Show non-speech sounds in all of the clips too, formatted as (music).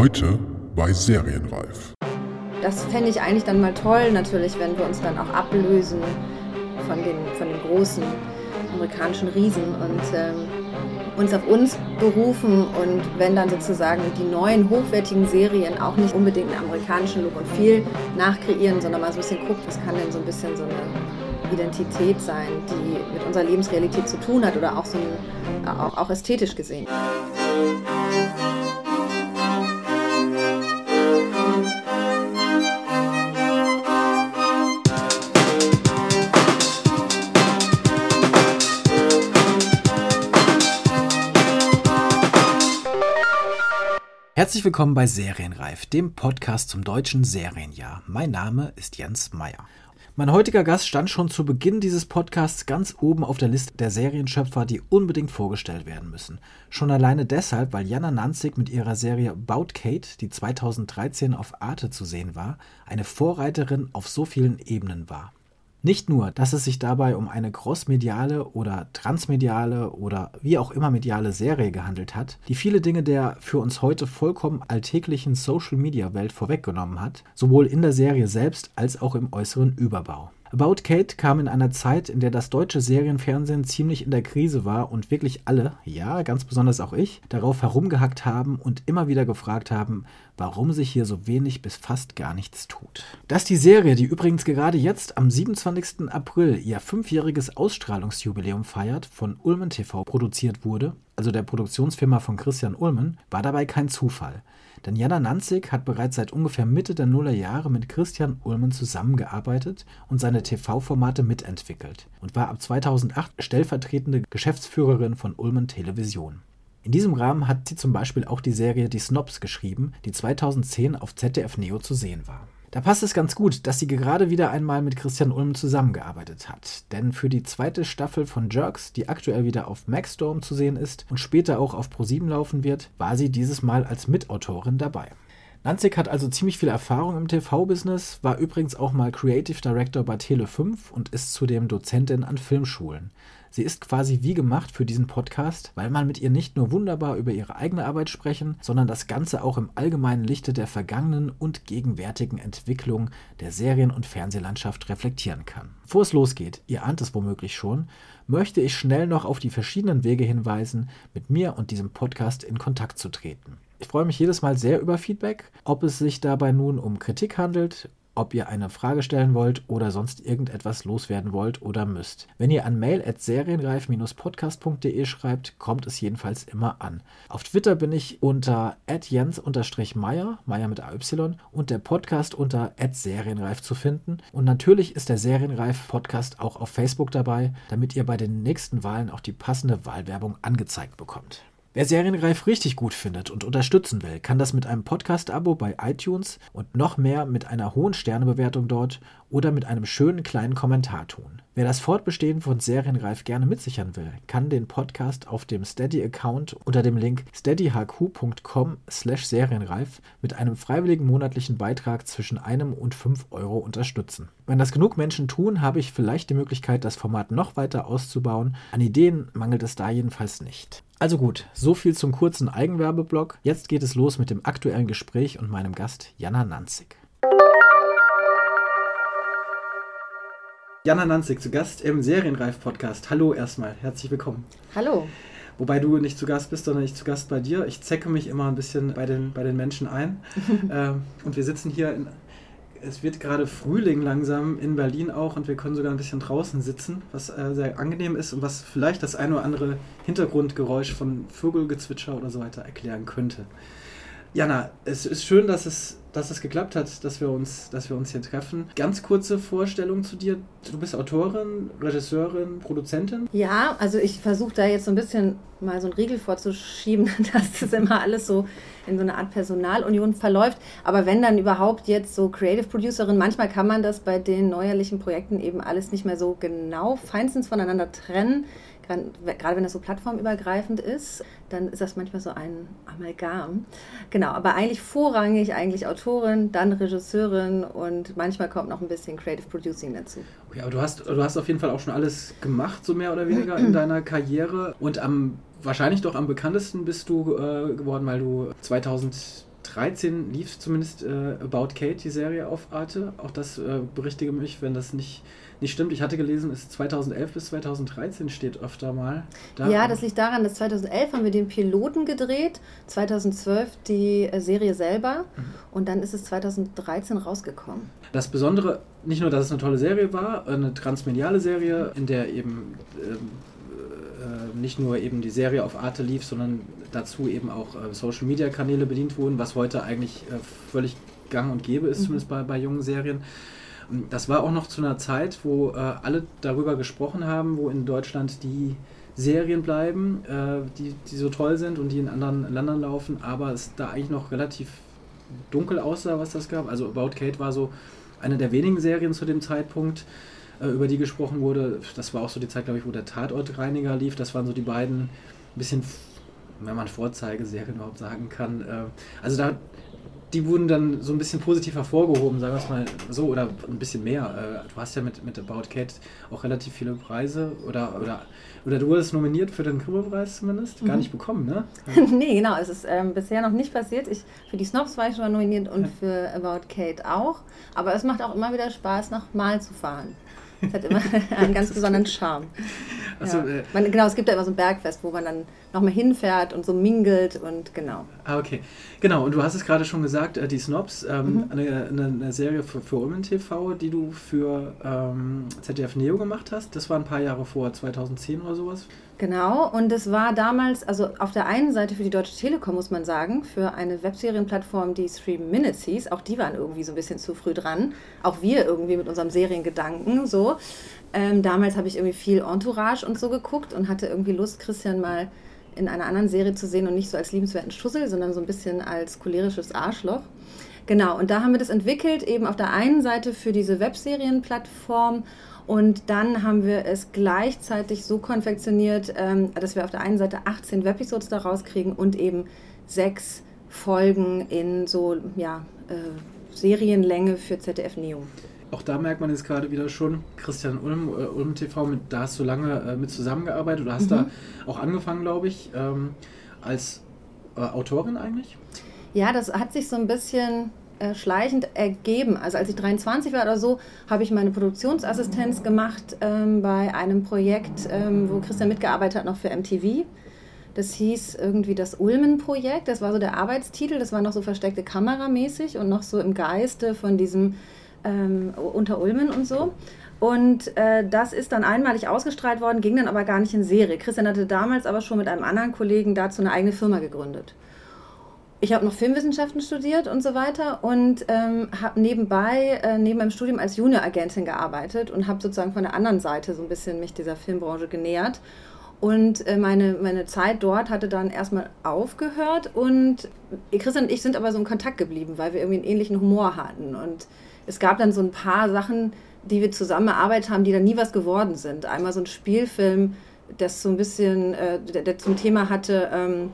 Heute bei Serienreif. Das fände ich eigentlich dann mal toll, natürlich, wenn wir uns dann auch ablösen von den, von den großen amerikanischen Riesen und ähm, uns auf uns berufen und wenn dann sozusagen die neuen hochwertigen Serien auch nicht unbedingt einen amerikanischen Look und Feel nachkreieren, sondern mal so ein bisschen guckt, was kann denn so ein bisschen so eine Identität sein, die mit unserer Lebensrealität zu tun hat oder auch so ein, auch, auch ästhetisch gesehen. Herzlich willkommen bei Serienreif, dem Podcast zum deutschen Serienjahr. Mein Name ist Jens Meyer. Mein heutiger Gast stand schon zu Beginn dieses Podcasts ganz oben auf der Liste der Serienschöpfer, die unbedingt vorgestellt werden müssen. Schon alleine deshalb, weil Jana Nanzig mit ihrer Serie About Kate, die 2013 auf Arte zu sehen war, eine Vorreiterin auf so vielen Ebenen war. Nicht nur, dass es sich dabei um eine crossmediale oder transmediale oder wie auch immer mediale Serie gehandelt hat, die viele Dinge der für uns heute vollkommen alltäglichen Social-Media-Welt vorweggenommen hat, sowohl in der Serie selbst als auch im äußeren Überbau. About Kate kam in einer Zeit, in der das deutsche Serienfernsehen ziemlich in der Krise war und wirklich alle, ja, ganz besonders auch ich, darauf herumgehackt haben und immer wieder gefragt haben, warum sich hier so wenig bis fast gar nichts tut. Dass die Serie, die übrigens gerade jetzt am 27. April ihr fünfjähriges Ausstrahlungsjubiläum feiert, von Ulmen TV produziert wurde, also der Produktionsfirma von Christian Ulmen, war dabei kein Zufall. Denn Jana Nanzig hat bereits seit ungefähr Mitte der Nullerjahre mit Christian Ulmen zusammengearbeitet und seine TV-Formate mitentwickelt und war ab 2008 stellvertretende Geschäftsführerin von Ulmen Television. In diesem Rahmen hat sie zum Beispiel auch die Serie Die Snobs geschrieben, die 2010 auf ZDF Neo zu sehen war. Da passt es ganz gut, dass sie gerade wieder einmal mit Christian Ulm zusammengearbeitet hat. Denn für die zweite Staffel von Jerks, die aktuell wieder auf Maxstorm zu sehen ist und später auch auf Pro7 laufen wird, war sie dieses Mal als Mitautorin dabei. Nanzig hat also ziemlich viel Erfahrung im TV-Business, war übrigens auch mal Creative Director bei Tele5 und ist zudem Dozentin an Filmschulen. Sie ist quasi wie gemacht für diesen Podcast, weil man mit ihr nicht nur wunderbar über ihre eigene Arbeit sprechen, sondern das Ganze auch im allgemeinen Lichte der vergangenen und gegenwärtigen Entwicklung der Serien- und Fernsehlandschaft reflektieren kann. Bevor es losgeht, ihr ahnt es womöglich schon, möchte ich schnell noch auf die verschiedenen Wege hinweisen, mit mir und diesem Podcast in Kontakt zu treten. Ich freue mich jedes Mal sehr über Feedback, ob es sich dabei nun um Kritik handelt ob ihr eine Frage stellen wollt oder sonst irgendetwas loswerden wollt oder müsst. Wenn ihr an mail at serienreif-podcast.de schreibt, kommt es jedenfalls immer an. Auf Twitter bin ich unter jens-meyer, Meyer mit AY und der Podcast unter serienreif zu finden. Und natürlich ist der Serienreif Podcast auch auf Facebook dabei, damit ihr bei den nächsten Wahlen auch die passende Wahlwerbung angezeigt bekommt. Wer Serienreif richtig gut findet und unterstützen will, kann das mit einem Podcast-Abo bei iTunes und noch mehr mit einer hohen Sternebewertung dort oder mit einem schönen kleinen Kommentar tun. Wer das Fortbestehen von Serienreif gerne mitsichern will, kann den Podcast auf dem Steady-Account unter dem Link steadyhq.com slash serienreif mit einem freiwilligen monatlichen Beitrag zwischen einem und fünf Euro unterstützen. Wenn das genug Menschen tun, habe ich vielleicht die Möglichkeit, das Format noch weiter auszubauen. An Ideen mangelt es da jedenfalls nicht. Also gut, so viel zum kurzen Eigenwerbeblock. Jetzt geht es los mit dem aktuellen Gespräch und meinem Gast Jana Nanzig. Jana Nanzig zu Gast im Serienreif-Podcast. Hallo erstmal, herzlich willkommen. Hallo. Wobei du nicht zu Gast bist, sondern ich zu Gast bei dir. Ich zecke mich immer ein bisschen bei den, bei den Menschen ein. (laughs) ähm, und wir sitzen hier in es wird gerade Frühling langsam in Berlin auch und wir können sogar ein bisschen draußen sitzen, was äh, sehr angenehm ist und was vielleicht das ein oder andere Hintergrundgeräusch von Vogelgezwitscher oder so weiter erklären könnte. Jana, es ist schön, dass es, dass es geklappt hat, dass wir, uns, dass wir uns hier treffen. Ganz kurze Vorstellung zu dir. Du bist Autorin, Regisseurin, Produzentin. Ja, also ich versuche da jetzt so ein bisschen mal so einen Riegel vorzuschieben, (laughs) dass das immer alles so in so eine Art Personalunion verläuft. Aber wenn dann überhaupt jetzt so Creative Producerin, manchmal kann man das bei den neuerlichen Projekten eben alles nicht mehr so genau feinstens voneinander trennen gerade wenn das so plattformübergreifend ist, dann ist das manchmal so ein Amalgam. Genau, aber eigentlich vorrangig eigentlich Autorin, dann Regisseurin und manchmal kommt noch ein bisschen Creative Producing dazu. Okay, aber du hast, du hast auf jeden Fall auch schon alles gemacht, so mehr oder weniger in (clears throat) deiner Karriere und am wahrscheinlich doch am bekanntesten bist du äh, geworden, weil du 2000 2013 lief zumindest äh, About Kate, die Serie auf Arte. Auch das äh, berichtige mich, wenn das nicht, nicht stimmt. Ich hatte gelesen, es ist 2011 bis 2013 steht öfter mal. Da ja, das liegt daran, dass 2011 haben wir den Piloten gedreht, 2012 die äh, Serie selber mhm. und dann ist es 2013 rausgekommen. Das Besondere, nicht nur, dass es eine tolle Serie war, eine transmediale Serie, in der eben ähm, äh, nicht nur eben die Serie auf Arte lief, sondern dazu eben auch äh, Social Media Kanäle bedient wurden, was heute eigentlich äh, völlig gang und gäbe ist, mhm. zumindest bei, bei jungen Serien. Das war auch noch zu einer Zeit, wo äh, alle darüber gesprochen haben, wo in Deutschland die Serien bleiben, äh, die, die so toll sind und die in anderen Ländern laufen, aber es da eigentlich noch relativ dunkel aussah, was das gab. Also About Kate war so eine der wenigen Serien zu dem Zeitpunkt, äh, über die gesprochen wurde. Das war auch so die Zeit, glaube ich, wo der Tatortreiniger lief. Das waren so die beiden bisschen, wenn man Vorzeigeserien überhaupt sagen kann. Äh, also da, die wurden dann so ein bisschen positiv hervorgehoben, sagen wir es mal so, oder ein bisschen mehr. Äh, du hast ja mit, mit About Cat auch relativ viele Preise oder, oder, oder du wurdest nominiert für den Grimme-Preis zumindest. Gar mhm. nicht bekommen, ne? (laughs) nee, genau. Es ist ähm, bisher noch nicht passiert. Ich, für die Snobs war ich schon mal nominiert und ja. für About Kate auch. Aber es macht auch immer wieder Spaß, nach Mal zu fahren. Es hat immer (laughs) einen ganz besonderen Charme. Also, ja. äh, man, genau, es gibt ja immer so ein Bergfest, wo man dann nochmal hinfährt und so mingelt und genau. Ah, okay. Genau, und du hast es gerade schon gesagt, äh, die Snobs, ähm, mhm. eine, eine, eine, Serie für, für Ulmen TV, die du für ähm, ZDF Neo gemacht hast. Das war ein paar Jahre vor, 2010 oder sowas. Genau, und es war damals, also auf der einen Seite für die Deutsche Telekom, muss man sagen, für eine Webserienplattform, die Three Minutes hieß. Auch die waren irgendwie so ein bisschen zu früh dran. Auch wir irgendwie mit unserem Seriengedanken so. Ähm, damals habe ich irgendwie viel Entourage und so geguckt und hatte irgendwie Lust, Christian mal in einer anderen Serie zu sehen und nicht so als liebenswerten Schussel, sondern so ein bisschen als cholerisches Arschloch. Genau, und da haben wir das entwickelt, eben auf der einen Seite für diese Webserienplattform und dann haben wir es gleichzeitig so konfektioniert, ähm, dass wir auf der einen Seite 18 Webisodes daraus kriegen und eben sechs Folgen in so ja, äh, Serienlänge für ZDF Neo. Auch da merkt man jetzt gerade wieder schon, Christian Ulm, äh, Ulm TV, mit, da hast du lange äh, mit zusammengearbeitet oder hast mhm. da auch angefangen, glaube ich, ähm, als äh, Autorin eigentlich? Ja, das hat sich so ein bisschen äh, schleichend ergeben. Also als ich 23 war oder so, habe ich meine Produktionsassistenz gemacht ähm, bei einem Projekt, ähm, wo Christian mitgearbeitet hat, noch für MTV. Das hieß irgendwie das Ulmen-Projekt. Das war so der Arbeitstitel. Das war noch so versteckte Kameramäßig und noch so im Geiste von diesem ähm, unter Ulmen und so. Und äh, das ist dann einmalig ausgestrahlt worden, ging dann aber gar nicht in Serie. Christian hatte damals aber schon mit einem anderen Kollegen dazu eine eigene Firma gegründet ich habe noch Filmwissenschaften studiert und so weiter und ähm, habe nebenbei, äh, neben meinem Studium als Junior-Agentin gearbeitet und habe sozusagen von der anderen Seite so ein bisschen mich dieser Filmbranche genähert. Und äh, meine, meine Zeit dort hatte dann erstmal aufgehört und Christian und ich sind aber so in Kontakt geblieben, weil wir irgendwie einen ähnlichen Humor hatten. Und es gab dann so ein paar Sachen, die wir zusammen erarbeitet haben, die dann nie was geworden sind. Einmal so ein Spielfilm, das so ein bisschen, äh, der, der, zum Thema hatte, ähm,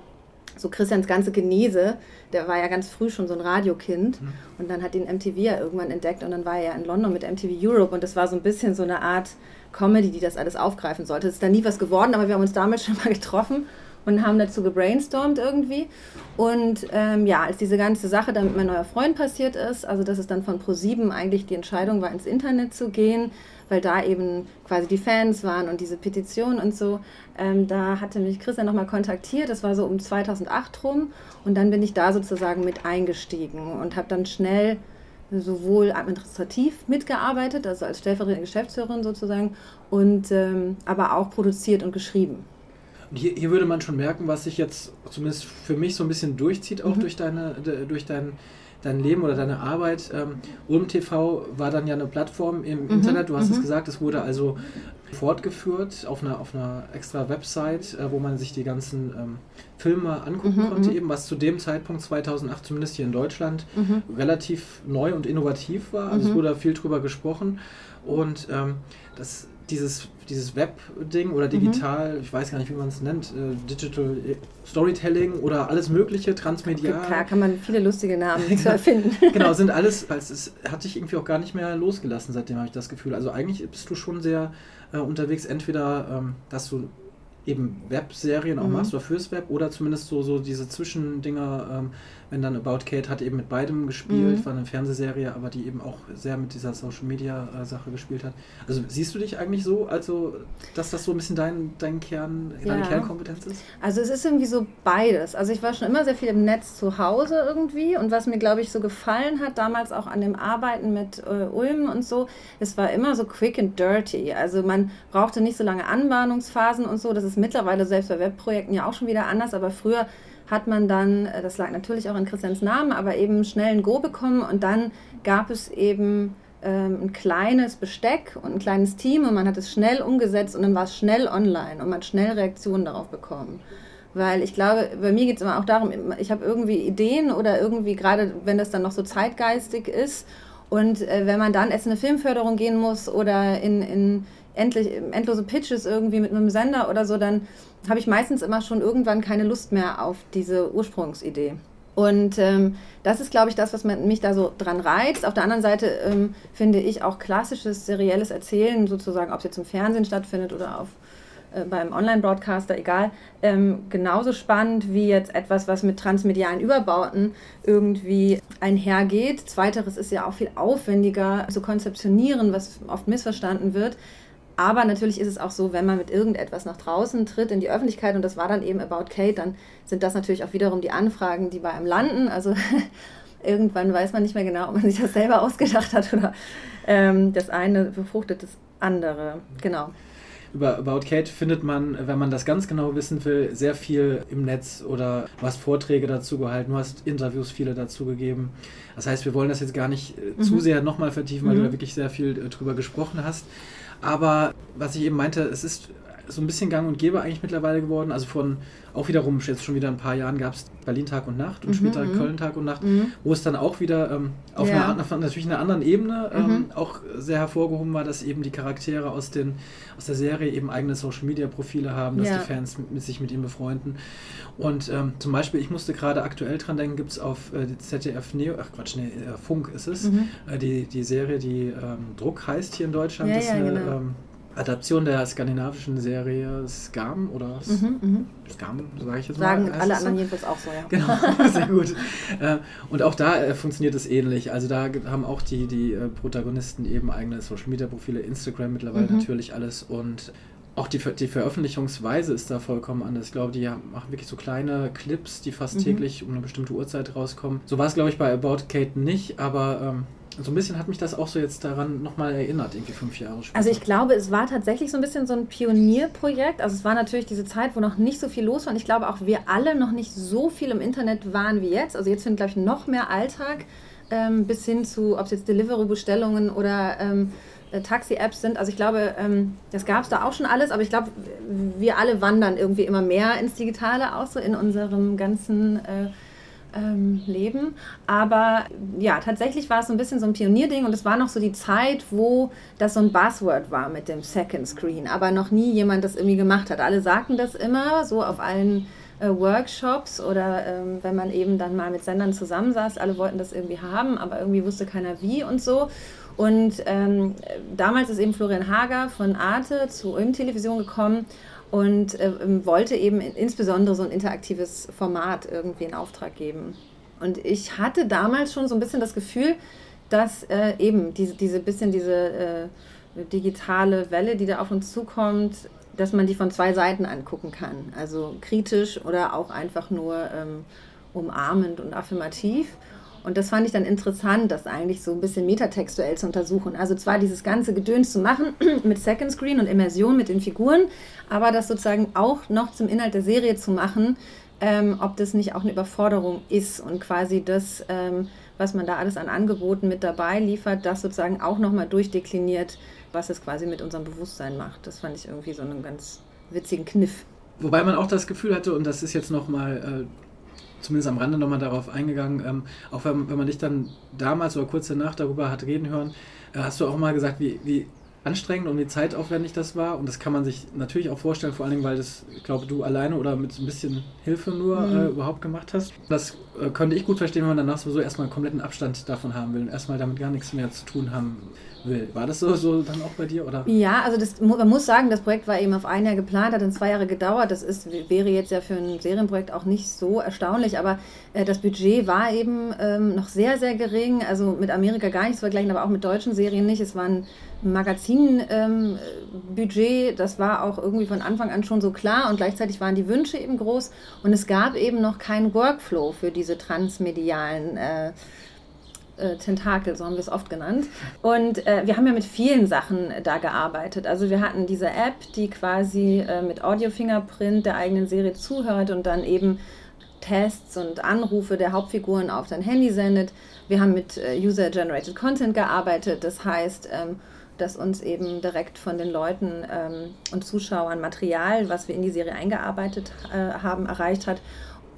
so Christians ganze Genese, der war ja ganz früh schon so ein Radiokind mhm. und dann hat ihn MTV ja irgendwann entdeckt und dann war er ja in London mit MTV Europe und das war so ein bisschen so eine Art Comedy, die das alles aufgreifen sollte. Es ist da nie was geworden, aber wir haben uns damals (laughs) schon mal getroffen und haben dazu gebrainstormt irgendwie. Und ähm, ja, als diese ganze Sache dann mit meinem neuer Freund passiert ist, also dass es dann von Pro7 eigentlich die Entscheidung war, ins Internet zu gehen, weil da eben quasi die Fans waren und diese Petition und so. Ähm, da hatte mich Christian nochmal kontaktiert, das war so um 2008 rum und dann bin ich da sozusagen mit eingestiegen und habe dann schnell sowohl administrativ mitgearbeitet, also als stellvertretende Geschäftsführerin sozusagen, und ähm, aber auch produziert und geschrieben. Und hier, hier, würde man schon merken, was sich jetzt zumindest für mich so ein bisschen durchzieht, auch mhm. durch, deine, durch dein dein Leben oder deine Arbeit. Ähm, Ulm TV war dann ja eine Plattform im mhm. Internet, du hast mhm. es gesagt, es wurde also fortgeführt auf einer, auf einer extra Website, äh, wo man sich die ganzen ähm, Filme angucken mhm, konnte, mhm. eben was zu dem Zeitpunkt 2008, zumindest hier in Deutschland, mhm. relativ neu und innovativ war. Also es mhm. wurde viel drüber gesprochen und ähm, das dieses, dieses Web-Ding oder digital, mhm. ich weiß gar nicht, wie man es nennt, äh, Digital Storytelling oder alles Mögliche, transmedial. Klar, kann man viele lustige Namen (laughs) zu erfinden. (laughs) genau, sind alles, weil es hat dich irgendwie auch gar nicht mehr losgelassen, seitdem habe ich das Gefühl. Also eigentlich bist du schon sehr äh, unterwegs, entweder, ähm, dass du eben Webserien auch mhm. machst oder fürs Web oder zumindest so, so diese Zwischendinger, ähm, wenn dann About Kate hat eben mit beidem gespielt, mhm. war eine Fernsehserie, aber die eben auch sehr mit dieser Social Media äh, Sache gespielt hat. Also siehst du dich eigentlich so, also dass das so ein bisschen dein, dein Kern, ja. deine Kernkompetenz ist? Also es ist irgendwie so beides. Also ich war schon immer sehr viel im Netz zu Hause irgendwie und was mir glaube ich so gefallen hat, damals auch an dem Arbeiten mit äh, Ulm und so, es war immer so quick and dirty. Also man brauchte nicht so lange Anbahnungsphasen und so. Das ist mittlerweile selbst bei Webprojekten ja auch schon wieder anders, aber früher hat man dann, äh, das lag natürlich auch in Christians Namen, aber eben schnell ein Go bekommen und dann gab es eben ähm, ein kleines Besteck und ein kleines Team und man hat es schnell umgesetzt und dann war es schnell online und man hat schnell Reaktionen darauf bekommen. Weil ich glaube, bei mir geht es immer auch darum, ich habe irgendwie Ideen oder irgendwie, gerade wenn das dann noch so zeitgeistig ist und äh, wenn man dann erst in eine Filmförderung gehen muss oder in, in endlich, endlose Pitches irgendwie mit einem Sender oder so, dann habe ich meistens immer schon irgendwann keine Lust mehr auf diese Ursprungsidee. Und ähm, das ist, glaube ich, das, was mich da so dran reizt. Auf der anderen Seite ähm, finde ich auch klassisches serielles Erzählen, sozusagen, ob es jetzt im Fernsehen stattfindet oder auf, äh, beim Online-Broadcaster, egal, ähm, genauso spannend wie jetzt etwas, was mit transmedialen Überbauten irgendwie einhergeht. Zweiteres ist ja auch viel aufwendiger zu konzeptionieren, was oft missverstanden wird. Aber natürlich ist es auch so, wenn man mit irgendetwas nach draußen tritt in die Öffentlichkeit, und das war dann eben About Kate, dann sind das natürlich auch wiederum die Anfragen, die bei einem landen. Also (laughs) irgendwann weiß man nicht mehr genau, ob man sich das selber ausgedacht hat oder ähm, das eine befruchtet das andere. Genau. Über About Kate findet man, wenn man das ganz genau wissen will, sehr viel im Netz oder du hast Vorträge dazu gehalten, du hast Interviews viele dazu gegeben. Das heißt, wir wollen das jetzt gar nicht äh, mhm. zu sehr nochmal vertiefen, weil mhm. du da wirklich sehr viel äh, drüber gesprochen hast. Aber was ich eben meinte, es ist so ein bisschen gang und gäbe eigentlich mittlerweile geworden. Also von auch wiederum, jetzt schon wieder ein paar Jahren gab es Berlin Tag und Nacht und mhm, später mhm. Köln Tag und Nacht, mhm. wo es dann auch wieder ähm, auf, ja. einer, auf natürlich einer anderen Ebene ähm, mhm. auch sehr hervorgehoben war, dass eben die Charaktere aus, den, aus der Serie eben eigene Social Media Profile haben, dass ja. die Fans mit, mit, sich mit ihnen befreunden. Und ähm, zum Beispiel, ich musste gerade aktuell dran denken, gibt es auf äh, ZDF Neo, ach Quatsch, nee, äh, Funk ist es, mhm. äh, die, die Serie, die ähm, Druck heißt hier in Deutschland. Ja, das ist eine, genau ähm, Adaption der skandinavischen Serie Skam oder mhm, mhm. Skam, sage ich jetzt Sagen mal. Sagen alle anderen jedenfalls auch so, ja. (laughs) Genau, (laughs) sehr gut. Äh, und auch da äh, funktioniert es ähnlich. Also da haben auch die, die äh, Protagonisten eben eigene Social Media Profile, Instagram mittlerweile mhm. natürlich alles und auch die, die Veröffentlichungsweise ist da vollkommen anders. Ich glaube, die machen wirklich so kleine Clips, die fast mhm. täglich um eine bestimmte Uhrzeit rauskommen. So war es, glaube ich, bei About Kate nicht, aber ähm, so ein bisschen hat mich das auch so jetzt daran nochmal erinnert, irgendwie fünf Jahre später. Also ich glaube, es war tatsächlich so ein bisschen so ein Pionierprojekt. Also es war natürlich diese Zeit, wo noch nicht so viel los war. Und ich glaube auch wir alle noch nicht so viel im Internet waren wie jetzt. Also jetzt findet, glaube ich, noch mehr Alltag ähm, bis hin zu, ob es jetzt Delivery-Bestellungen oder ähm, äh, Taxi-Apps sind. Also ich glaube, ähm, das gab es da auch schon alles, aber ich glaube, wir alle wandern irgendwie immer mehr ins Digitale auch so in unserem ganzen äh, ähm, leben. Aber ja, tatsächlich war es so ein bisschen so ein Pionierding und es war noch so die Zeit, wo das so ein Buzzword war mit dem Second Screen, aber noch nie jemand das irgendwie gemacht hat. Alle sagten das immer so auf allen äh, Workshops oder ähm, wenn man eben dann mal mit Sendern zusammensaß, alle wollten das irgendwie haben, aber irgendwie wusste keiner wie und so. Und ähm, damals ist eben Florian Hager von Arte zu Ulm Television gekommen und äh, wollte eben insbesondere so ein interaktives Format irgendwie in Auftrag geben. Und ich hatte damals schon so ein bisschen das Gefühl, dass äh, eben diese, diese bisschen diese äh, digitale Welle, die da auf uns zukommt, dass man die von zwei Seiten angucken kann. Also kritisch oder auch einfach nur ähm, umarmend und affirmativ. Und das fand ich dann interessant, das eigentlich so ein bisschen metatextuell zu untersuchen. Also zwar dieses ganze Gedöns zu machen (clears throat) mit Second Screen und Immersion mit den Figuren, aber das sozusagen auch noch zum Inhalt der Serie zu machen, ähm, ob das nicht auch eine Überforderung ist und quasi das, ähm, was man da alles an Angeboten mit dabei liefert, das sozusagen auch nochmal durchdekliniert, was es quasi mit unserem Bewusstsein macht. Das fand ich irgendwie so einen ganz witzigen Kniff. Wobei man auch das Gefühl hatte, und das ist jetzt nochmal äh, zumindest am Rande nochmal darauf eingegangen, ähm, auch wenn, wenn man dich dann damals oder kurz danach darüber hat reden hören, äh, hast du auch mal gesagt, wie, wie anstrengend und wie zeitaufwendig das war. Und das kann man sich natürlich auch vorstellen, vor allen Dingen, weil das, ich glaube, du alleine oder mit so ein bisschen Hilfe nur mhm. äh, überhaupt gemacht hast. Das äh, könnte ich gut verstehen, wenn man danach sowieso erstmal einen kompletten Abstand davon haben will und erstmal damit gar nichts mehr zu tun haben will. War das so, so dann auch bei dir? Oder? Ja, also das, man muss sagen, das Projekt war eben auf ein Jahr geplant, hat dann zwei Jahre gedauert. Das ist, wäre jetzt ja für ein Serienprojekt auch nicht so erstaunlich, aber äh, das Budget war eben ähm, noch sehr, sehr gering. Also mit Amerika gar nicht zu vergleichen, aber auch mit deutschen Serien nicht. Es war ein Magazinbudget, ähm, das war auch irgendwie von Anfang an schon so klar und gleichzeitig waren die Wünsche eben groß und es gab eben noch keinen Workflow für diese transmedialen äh, äh, Tentakel, so haben wir es oft genannt. Und äh, wir haben ja mit vielen Sachen da gearbeitet. Also wir hatten diese App, die quasi äh, mit Audio-Fingerprint der eigenen Serie zuhört und dann eben Tests und Anrufe der Hauptfiguren auf dein Handy sendet. Wir haben mit äh, User-Generated Content gearbeitet. Das heißt, ähm, dass uns eben direkt von den Leuten ähm, und Zuschauern Material, was wir in die Serie eingearbeitet äh, haben, erreicht hat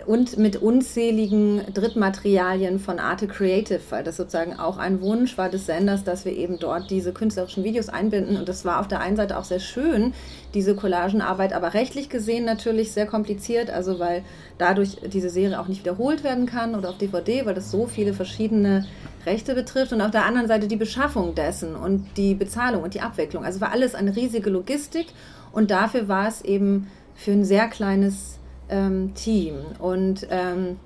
und mit unzähligen Drittmaterialien von Arte Creative, weil das sozusagen auch ein Wunsch war des Senders, dass wir eben dort diese künstlerischen Videos einbinden. Und das war auf der einen Seite auch sehr schön, diese Collagenarbeit, aber rechtlich gesehen natürlich sehr kompliziert, also weil dadurch diese Serie auch nicht wiederholt werden kann oder auf DVD, weil das so viele verschiedene Rechte betrifft und auf der anderen Seite die Beschaffung dessen und die Bezahlung und die Abwicklung. Also war alles eine riesige Logistik und dafür war es eben für ein sehr kleines ähm, Team. Und ähm,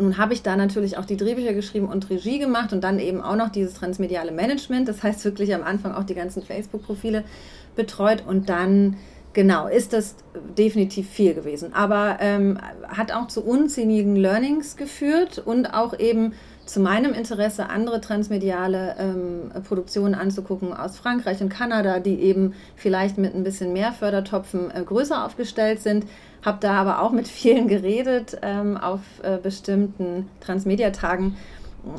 nun habe ich da natürlich auch die Drehbücher geschrieben und Regie gemacht und dann eben auch noch dieses transmediale Management. Das heißt wirklich am Anfang auch die ganzen Facebook-Profile betreut und dann genau ist das definitiv viel gewesen. Aber ähm, hat auch zu unzähligen Learnings geführt und auch eben zu meinem Interesse, andere transmediale ähm, Produktionen anzugucken aus Frankreich und Kanada, die eben vielleicht mit ein bisschen mehr Fördertopfen äh, größer aufgestellt sind. Habe da aber auch mit vielen geredet ähm, auf äh, bestimmten Transmedia-Tagen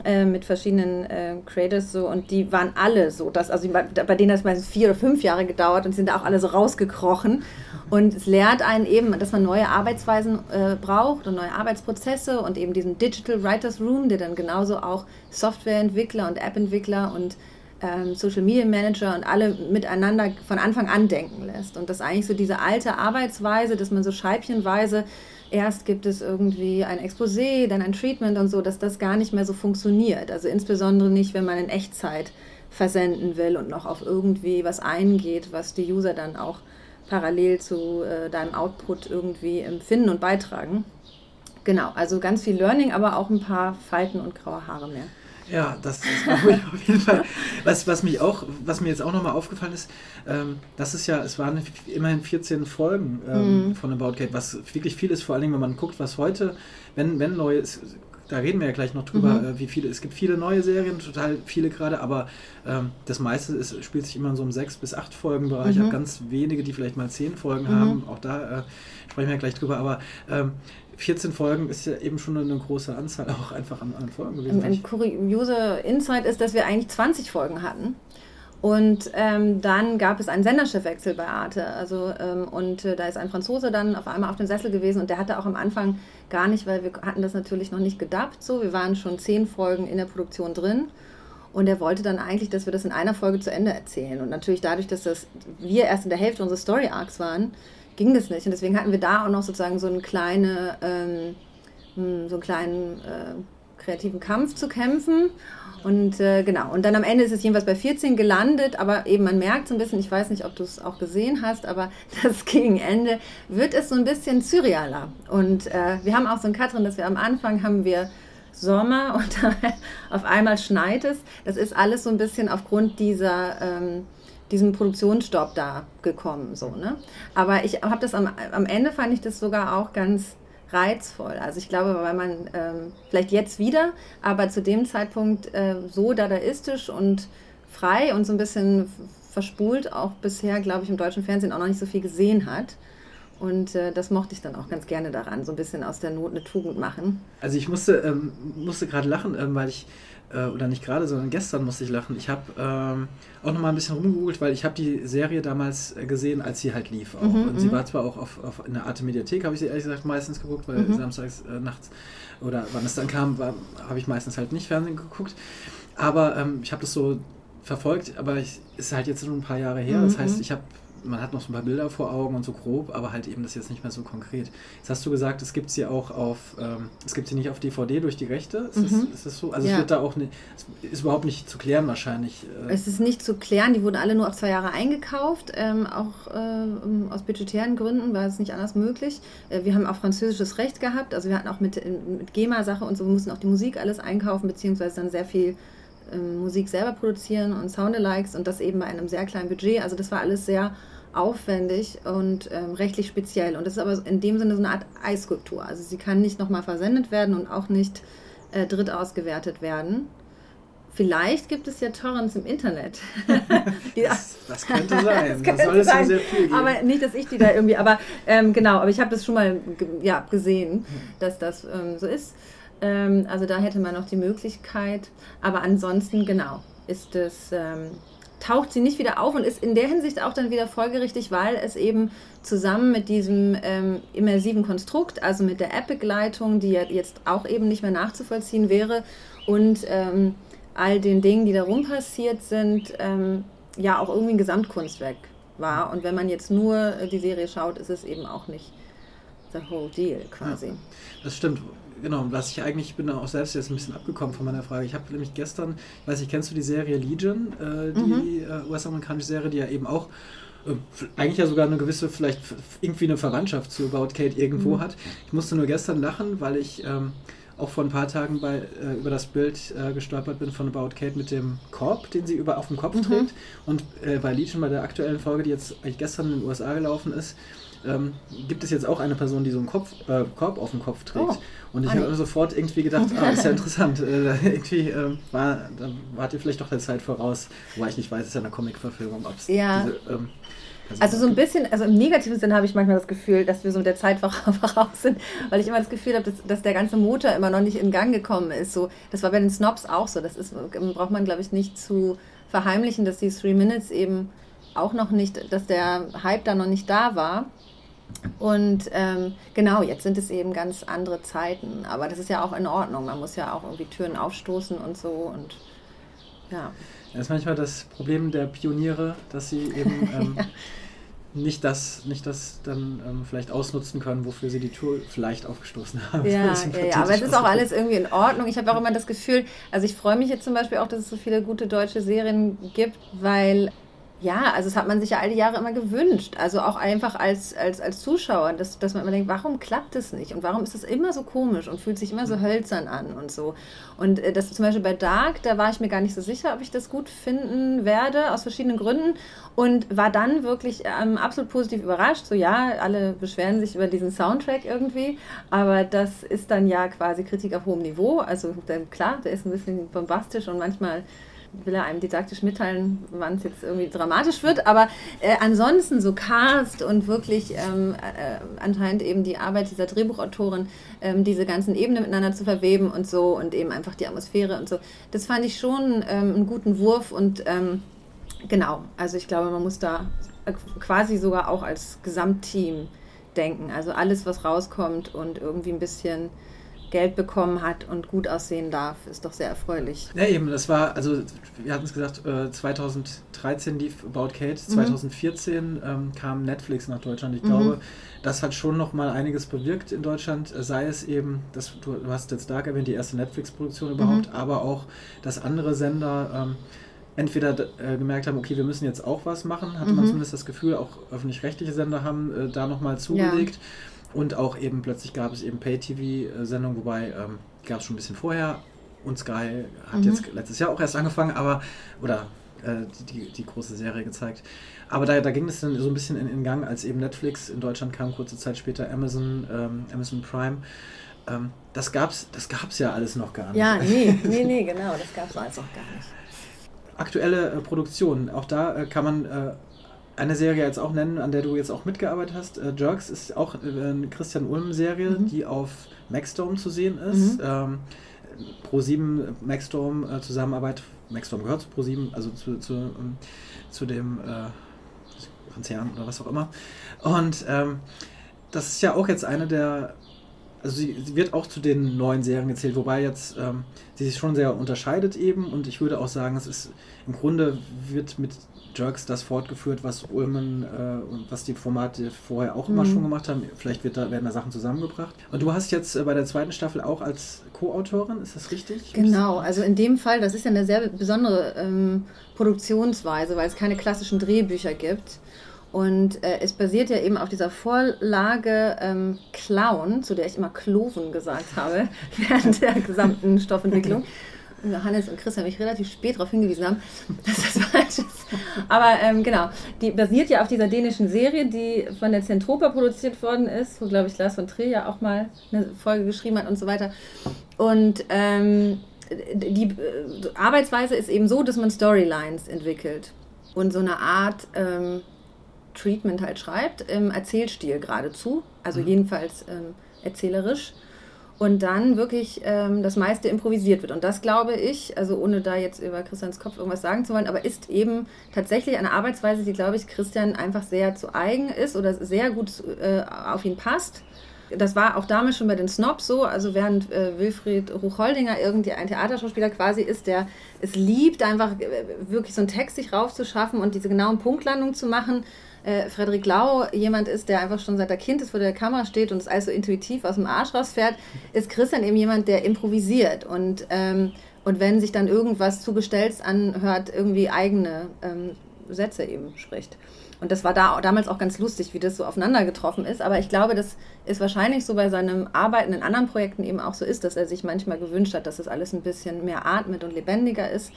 äh, mit verschiedenen äh, Creators so und die waren alle so, dass, also bei, bei denen hat es meistens vier oder fünf Jahre gedauert und sind da auch alle so rausgekrochen. Und es lehrt einen eben, dass man neue Arbeitsweisen äh, braucht und neue Arbeitsprozesse und eben diesen Digital Writers Room, der dann genauso auch Softwareentwickler und App-Entwickler und ähm, Social Media Manager und alle miteinander von Anfang an denken lässt. Und das eigentlich so diese alte Arbeitsweise, dass man so scheibchenweise erst gibt es irgendwie ein Exposé, dann ein Treatment und so, dass das gar nicht mehr so funktioniert. Also insbesondere nicht, wenn man in Echtzeit versenden will und noch auf irgendwie was eingeht, was die User dann auch parallel zu äh, deinem Output irgendwie empfinden und beitragen. Genau, also ganz viel Learning, aber auch ein paar Falten und graue Haare mehr. Ja, das, das (laughs) war auf jeden Fall. Was, was, mich auch, was mir jetzt auch nochmal aufgefallen ist, ähm, das ist ja, es waren immerhin 14 Folgen ähm, mhm. von About Kate, was wirklich viel ist, vor allen Dingen, wenn man guckt, was heute, wenn, wenn neu ist, da reden wir ja gleich noch drüber, mhm. äh, wie viele, es gibt viele neue Serien, total viele gerade, aber ähm, das meiste ist, spielt sich immer in so einem sechs bis acht Folgen Bereich. Mhm. Ich habe ganz wenige, die vielleicht mal zehn Folgen mhm. haben, auch da äh, sprechen wir ja gleich drüber, aber ähm, 14 Folgen ist ja eben schon eine große Anzahl auch einfach an, an Folgen gewesen. Ein, ein kurioser Insight ist, dass wir eigentlich 20 Folgen hatten. Und ähm, dann gab es einen Senderchefwechsel bei Arte. Also, ähm, und äh, da ist ein Franzose dann auf einmal auf dem Sessel gewesen und der hatte auch am Anfang gar nicht, weil wir hatten das natürlich noch nicht gedacht. So, wir waren schon zehn Folgen in der Produktion drin. Und er wollte dann eigentlich, dass wir das in einer Folge zu Ende erzählen. Und natürlich dadurch, dass das wir erst in der Hälfte unseres Story Arcs waren, ging das nicht. Und deswegen hatten wir da auch noch sozusagen so einen kleinen, ähm, hm, so einen kleinen äh, kreativen Kampf zu kämpfen. Und äh, genau, und dann am Ende ist es jedenfalls bei 14 gelandet, aber eben man merkt so ein bisschen, ich weiß nicht, ob du es auch gesehen hast, aber (laughs) das gegen Ende wird es so ein bisschen surrealer. Und äh, wir haben auch so ein Cut drin, dass wir am Anfang haben wir Sommer (laughs) und auf einmal schneit es. Das ist alles so ein bisschen aufgrund dieser ähm, diesem Produktionsstopp da gekommen. So, ne? Aber ich habe das am, am Ende fand ich das sogar auch ganz reizvoll. Also ich glaube, weil man ähm, vielleicht jetzt wieder, aber zu dem Zeitpunkt äh, so dadaistisch und frei und so ein bisschen verspult auch bisher, glaube ich, im deutschen Fernsehen auch noch nicht so viel gesehen hat. Und äh, das mochte ich dann auch ganz gerne daran, so ein bisschen aus der Not eine Tugend machen. Also ich musste, ähm, musste gerade lachen, ähm, weil ich äh, oder nicht gerade, sondern gestern musste ich lachen. Ich habe ähm, auch noch mal ein bisschen rumgegoogelt, weil ich habe die Serie damals äh, gesehen, als sie halt lief. Auch. Mhm, und sie mhm. war zwar auch auf, auf in der Arte Mediathek, habe ich sie ehrlich gesagt meistens geguckt, weil mhm. samstags äh, nachts oder wann es dann kam, habe ich meistens halt nicht Fernsehen geguckt. Aber ähm, ich habe das so verfolgt, aber es ist halt jetzt schon ein paar Jahre her. Das heißt, ich habe man hat noch so ein paar Bilder vor Augen und so grob, aber halt eben das jetzt nicht mehr so konkret. Jetzt hast du gesagt, es gibt sie auch auf, ähm, es gibt sie nicht auf DVD durch die Rechte. Ist, mhm. das, ist das so? Also ja. es wird da auch nicht, ist überhaupt nicht zu klären wahrscheinlich. Äh. Es ist nicht zu klären, die wurden alle nur auf zwei Jahre eingekauft, ähm, auch äh, aus budgetären Gründen war es nicht anders möglich. Äh, wir haben auch französisches Recht gehabt, also wir hatten auch mit, mit GEMA-Sache und so, wir mussten auch die Musik alles einkaufen, beziehungsweise dann sehr viel ähm, Musik selber produzieren und Soundalikes und das eben bei einem sehr kleinen Budget. Also das war alles sehr aufwendig und ähm, rechtlich speziell. Und das ist aber in dem Sinne so eine Art Eiskulptur. Also sie kann nicht nochmal versendet werden und auch nicht äh, dritt ausgewertet werden. Vielleicht gibt es ja Torrents im Internet. (laughs) das, das, könnte sein. das, könnte soll es sein. sehr viel geben. Aber nicht, dass ich die da irgendwie. Aber ähm, genau, aber ich habe das schon mal ja, gesehen, dass das ähm, so ist. Ähm, also da hätte man noch die Möglichkeit. Aber ansonsten, genau, ist es taucht sie nicht wieder auf und ist in der Hinsicht auch dann wieder folgerichtig, weil es eben zusammen mit diesem ähm, immersiven Konstrukt, also mit der App-Begleitung, die ja jetzt auch eben nicht mehr nachzuvollziehen wäre, und ähm, all den Dingen, die darum passiert sind, ähm, ja auch irgendwie ein Gesamtkunstwerk war. Und wenn man jetzt nur die Serie schaut, ist es eben auch nicht the whole deal quasi. Ja, das stimmt genau, was ich eigentlich bin auch selbst jetzt ein bisschen abgekommen von meiner Frage. Ich habe nämlich gestern, weiß ich, kennst du die Serie Legion, äh, die mhm. äh, US-amerikanische Serie, die ja eben auch äh, eigentlich ja sogar eine gewisse, vielleicht irgendwie eine Verwandtschaft zu About Kate irgendwo mhm. hat. Ich musste nur gestern lachen, weil ich ähm, auch vor ein paar Tagen bei, äh, über das Bild äh, gestolpert bin von About Kate mit dem Korb, den sie über auf dem Kopf mhm. trägt. Und äh, bei Legion, bei der aktuellen Folge, die jetzt eigentlich gestern in den USA gelaufen ist, ähm, gibt es jetzt auch eine Person, die so einen Kopf, äh, Korb auf dem Kopf trägt. Oh. Und ich habe sofort irgendwie gedacht, (laughs) ah, ist ja interessant. Äh, irgendwie äh, war, da wart ihr vielleicht doch der Zeit voraus, wobei ich nicht weiß, es ist ja eine Comic-Verfilmung, ob es ja. diese, ähm, also so ein bisschen, also im negativen Sinn habe ich manchmal das Gefühl, dass wir so mit der Zeit (laughs) voraus sind, weil ich immer das Gefühl habe, dass, dass, der ganze Motor immer noch nicht in Gang gekommen ist. So, das war bei den Snobs auch so. Das ist, braucht man, glaube ich, nicht zu verheimlichen, dass die Three Minutes eben auch noch nicht, dass der Hype da noch nicht da war. Und ähm, genau, jetzt sind es eben ganz andere Zeiten. Aber das ist ja auch in Ordnung. Man muss ja auch irgendwie Türen aufstoßen und so. Und ja. Das ist manchmal das Problem der Pioniere, dass sie eben (laughs) ähm, ja. nicht, das, nicht das dann ähm, vielleicht ausnutzen können, wofür sie die Tür vielleicht aufgestoßen (laughs) haben. Ja, ja, ja, aber es ist auch alles irgendwie in Ordnung. Ich habe auch immer das Gefühl, also ich freue mich jetzt zum Beispiel auch, dass es so viele gute deutsche Serien gibt, weil ja, also das hat man sich ja all die Jahre immer gewünscht. Also auch einfach als, als, als Zuschauer, dass, dass man immer denkt, warum klappt das nicht? Und warum ist das immer so komisch und fühlt sich immer so hölzern an und so. Und äh, das zum Beispiel bei Dark, da war ich mir gar nicht so sicher, ob ich das gut finden werde, aus verschiedenen Gründen. Und war dann wirklich ähm, absolut positiv überrascht. So ja, alle beschweren sich über diesen Soundtrack irgendwie. Aber das ist dann ja quasi Kritik auf hohem Niveau. Also dann, klar, der ist ein bisschen bombastisch und manchmal will er einem didaktisch mitteilen, wann es jetzt irgendwie dramatisch wird. Aber äh, ansonsten so Cast und wirklich ähm, äh, anscheinend eben die Arbeit dieser Drehbuchautorin, ähm, diese ganzen Ebenen miteinander zu verweben und so und eben einfach die Atmosphäre und so. Das fand ich schon ähm, einen guten Wurf und ähm, genau, also ich glaube, man muss da quasi sogar auch als Gesamtteam denken. Also alles, was rauskommt und irgendwie ein bisschen Geld bekommen hat und gut aussehen darf, ist doch sehr erfreulich. Ja, eben, das war, also wir hatten es gesagt, 2013 äh, lief About Kate, 2014 mhm. ähm, kam Netflix nach Deutschland. Ich mhm. glaube, das hat schon noch mal einiges bewirkt in Deutschland, sei es eben, das, du, du hast jetzt Dark erwähnt, die erste Netflix-Produktion überhaupt, mhm. aber auch, dass andere Sender ähm, entweder äh, gemerkt haben, okay, wir müssen jetzt auch was machen, hatte man mhm. zumindest das Gefühl, auch öffentlich-rechtliche Sender haben äh, da nochmal zugelegt. Ja und auch eben plötzlich gab es eben Pay-TV-Sendungen, wobei ähm, gab es schon ein bisschen vorher. Und Sky hat mhm. jetzt letztes Jahr auch erst angefangen, aber, oder äh, die, die große Serie gezeigt. Aber da, da ging es dann so ein bisschen in, in Gang, als eben Netflix in Deutschland kam, kurze Zeit später Amazon, ähm, Amazon Prime. Ähm, das gab's, das gab's ja alles noch gar nicht. Ja, (laughs) nee, nee, nee, genau, das gab es alles noch gar nicht. Aktuelle äh, Produktion, auch da äh, kann man äh, eine Serie jetzt auch nennen, an der du jetzt auch mitgearbeitet hast. Äh, Jerks ist auch äh, eine Christian Ulm-Serie, mhm. die auf Maxdome zu sehen ist. Mhm. Ähm, Pro7 Maxdome äh, Zusammenarbeit. Maxdome gehört zu Pro7, also zu, zu, ähm, zu dem äh, Konzern oder was auch immer. Und ähm, das ist ja auch jetzt eine der also sie, sie, wird auch zu den neuen Serien gezählt, wobei jetzt ähm, sie sich schon sehr unterscheidet eben und ich würde auch sagen, es ist im Grunde wird mit Jerks das fortgeführt, was Ulmen äh, und was die Formate vorher auch mhm. immer schon gemacht haben. Vielleicht wird da, werden da Sachen zusammengebracht. Und du hast jetzt äh, bei der zweiten Staffel auch als Co-Autorin, ist das richtig? Genau, also in dem Fall, das ist ja eine sehr besondere ähm, Produktionsweise, weil es keine klassischen Drehbücher gibt. Und äh, es basiert ja eben auf dieser Vorlage ähm, Clown, zu der ich immer Kloven gesagt habe, (laughs) während der gesamten (laughs) Stoffentwicklung. Hannes und Chris haben mich relativ spät darauf hingewiesen haben, (laughs) dass das falsch ist. Aber ähm, genau, die basiert ja auf dieser dänischen Serie, die von der Zentropa produziert worden ist, wo, glaube ich, Lars von Trier ja auch mal eine Folge geschrieben hat und so weiter. Und ähm, die äh, Arbeitsweise ist eben so, dass man Storylines entwickelt und so eine Art ähm, Treatment halt schreibt, im Erzählstil geradezu, also mhm. jedenfalls ähm, erzählerisch und dann wirklich ähm, das meiste improvisiert wird. Und das glaube ich, also ohne da jetzt über Christians Kopf irgendwas sagen zu wollen, aber ist eben tatsächlich eine Arbeitsweise, die, glaube ich, Christian einfach sehr zu eigen ist oder sehr gut äh, auf ihn passt. Das war auch damals schon bei den Snobs so, also während äh, Wilfried Rucholdinger irgendwie ein Theaterschauspieler quasi ist, der es liebt, einfach äh, wirklich so einen Text sich raufzuschaffen und diese genauen Punktlandungen zu machen, äh, Frederik Lau jemand ist, der einfach schon seit er Kind ist, vor der Kamera steht und es alles so intuitiv aus dem Arsch rausfährt, ist Christian eben jemand, der improvisiert und, ähm, und wenn sich dann irgendwas zu Gestells anhört, irgendwie eigene ähm, Sätze eben spricht. Und das war da damals auch ganz lustig, wie das so aufeinander getroffen ist. Aber ich glaube, das ist wahrscheinlich so bei seinem Arbeiten in anderen Projekten eben auch so ist, dass er sich manchmal gewünscht hat, dass es alles ein bisschen mehr atmet und lebendiger ist.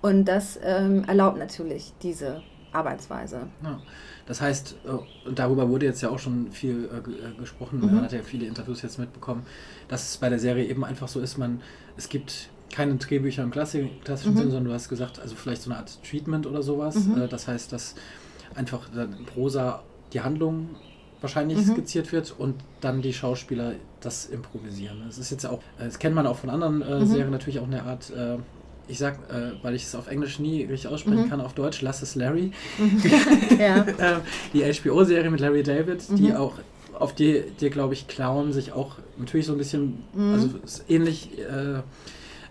Und das ähm, erlaubt natürlich diese Arbeitsweise. Ja. Das heißt, äh, darüber wurde jetzt ja auch schon viel äh, äh, gesprochen, mhm. man hat ja viele Interviews jetzt mitbekommen, dass es bei der Serie eben einfach so ist, man, es gibt keine Drehbücher im klassischen mhm. Sinn, sondern du hast gesagt, also vielleicht so eine Art Treatment oder sowas. Mhm. Das heißt, dass einfach in Prosa die Handlung wahrscheinlich mhm. skizziert wird und dann die Schauspieler das improvisieren. Das ist jetzt auch, das kennt man auch von anderen äh, mhm. Serien natürlich auch eine Art äh, ich sag, äh, weil ich es auf Englisch nie richtig aussprechen mhm. kann, auf Deutsch, lass es Larry. Mhm. (laughs) ja. (laughs) äh, die HBO-Serie mit Larry David, mhm. die auch, auf die, die glaube ich, Clown sich auch natürlich so ein bisschen, mhm. also ähnlich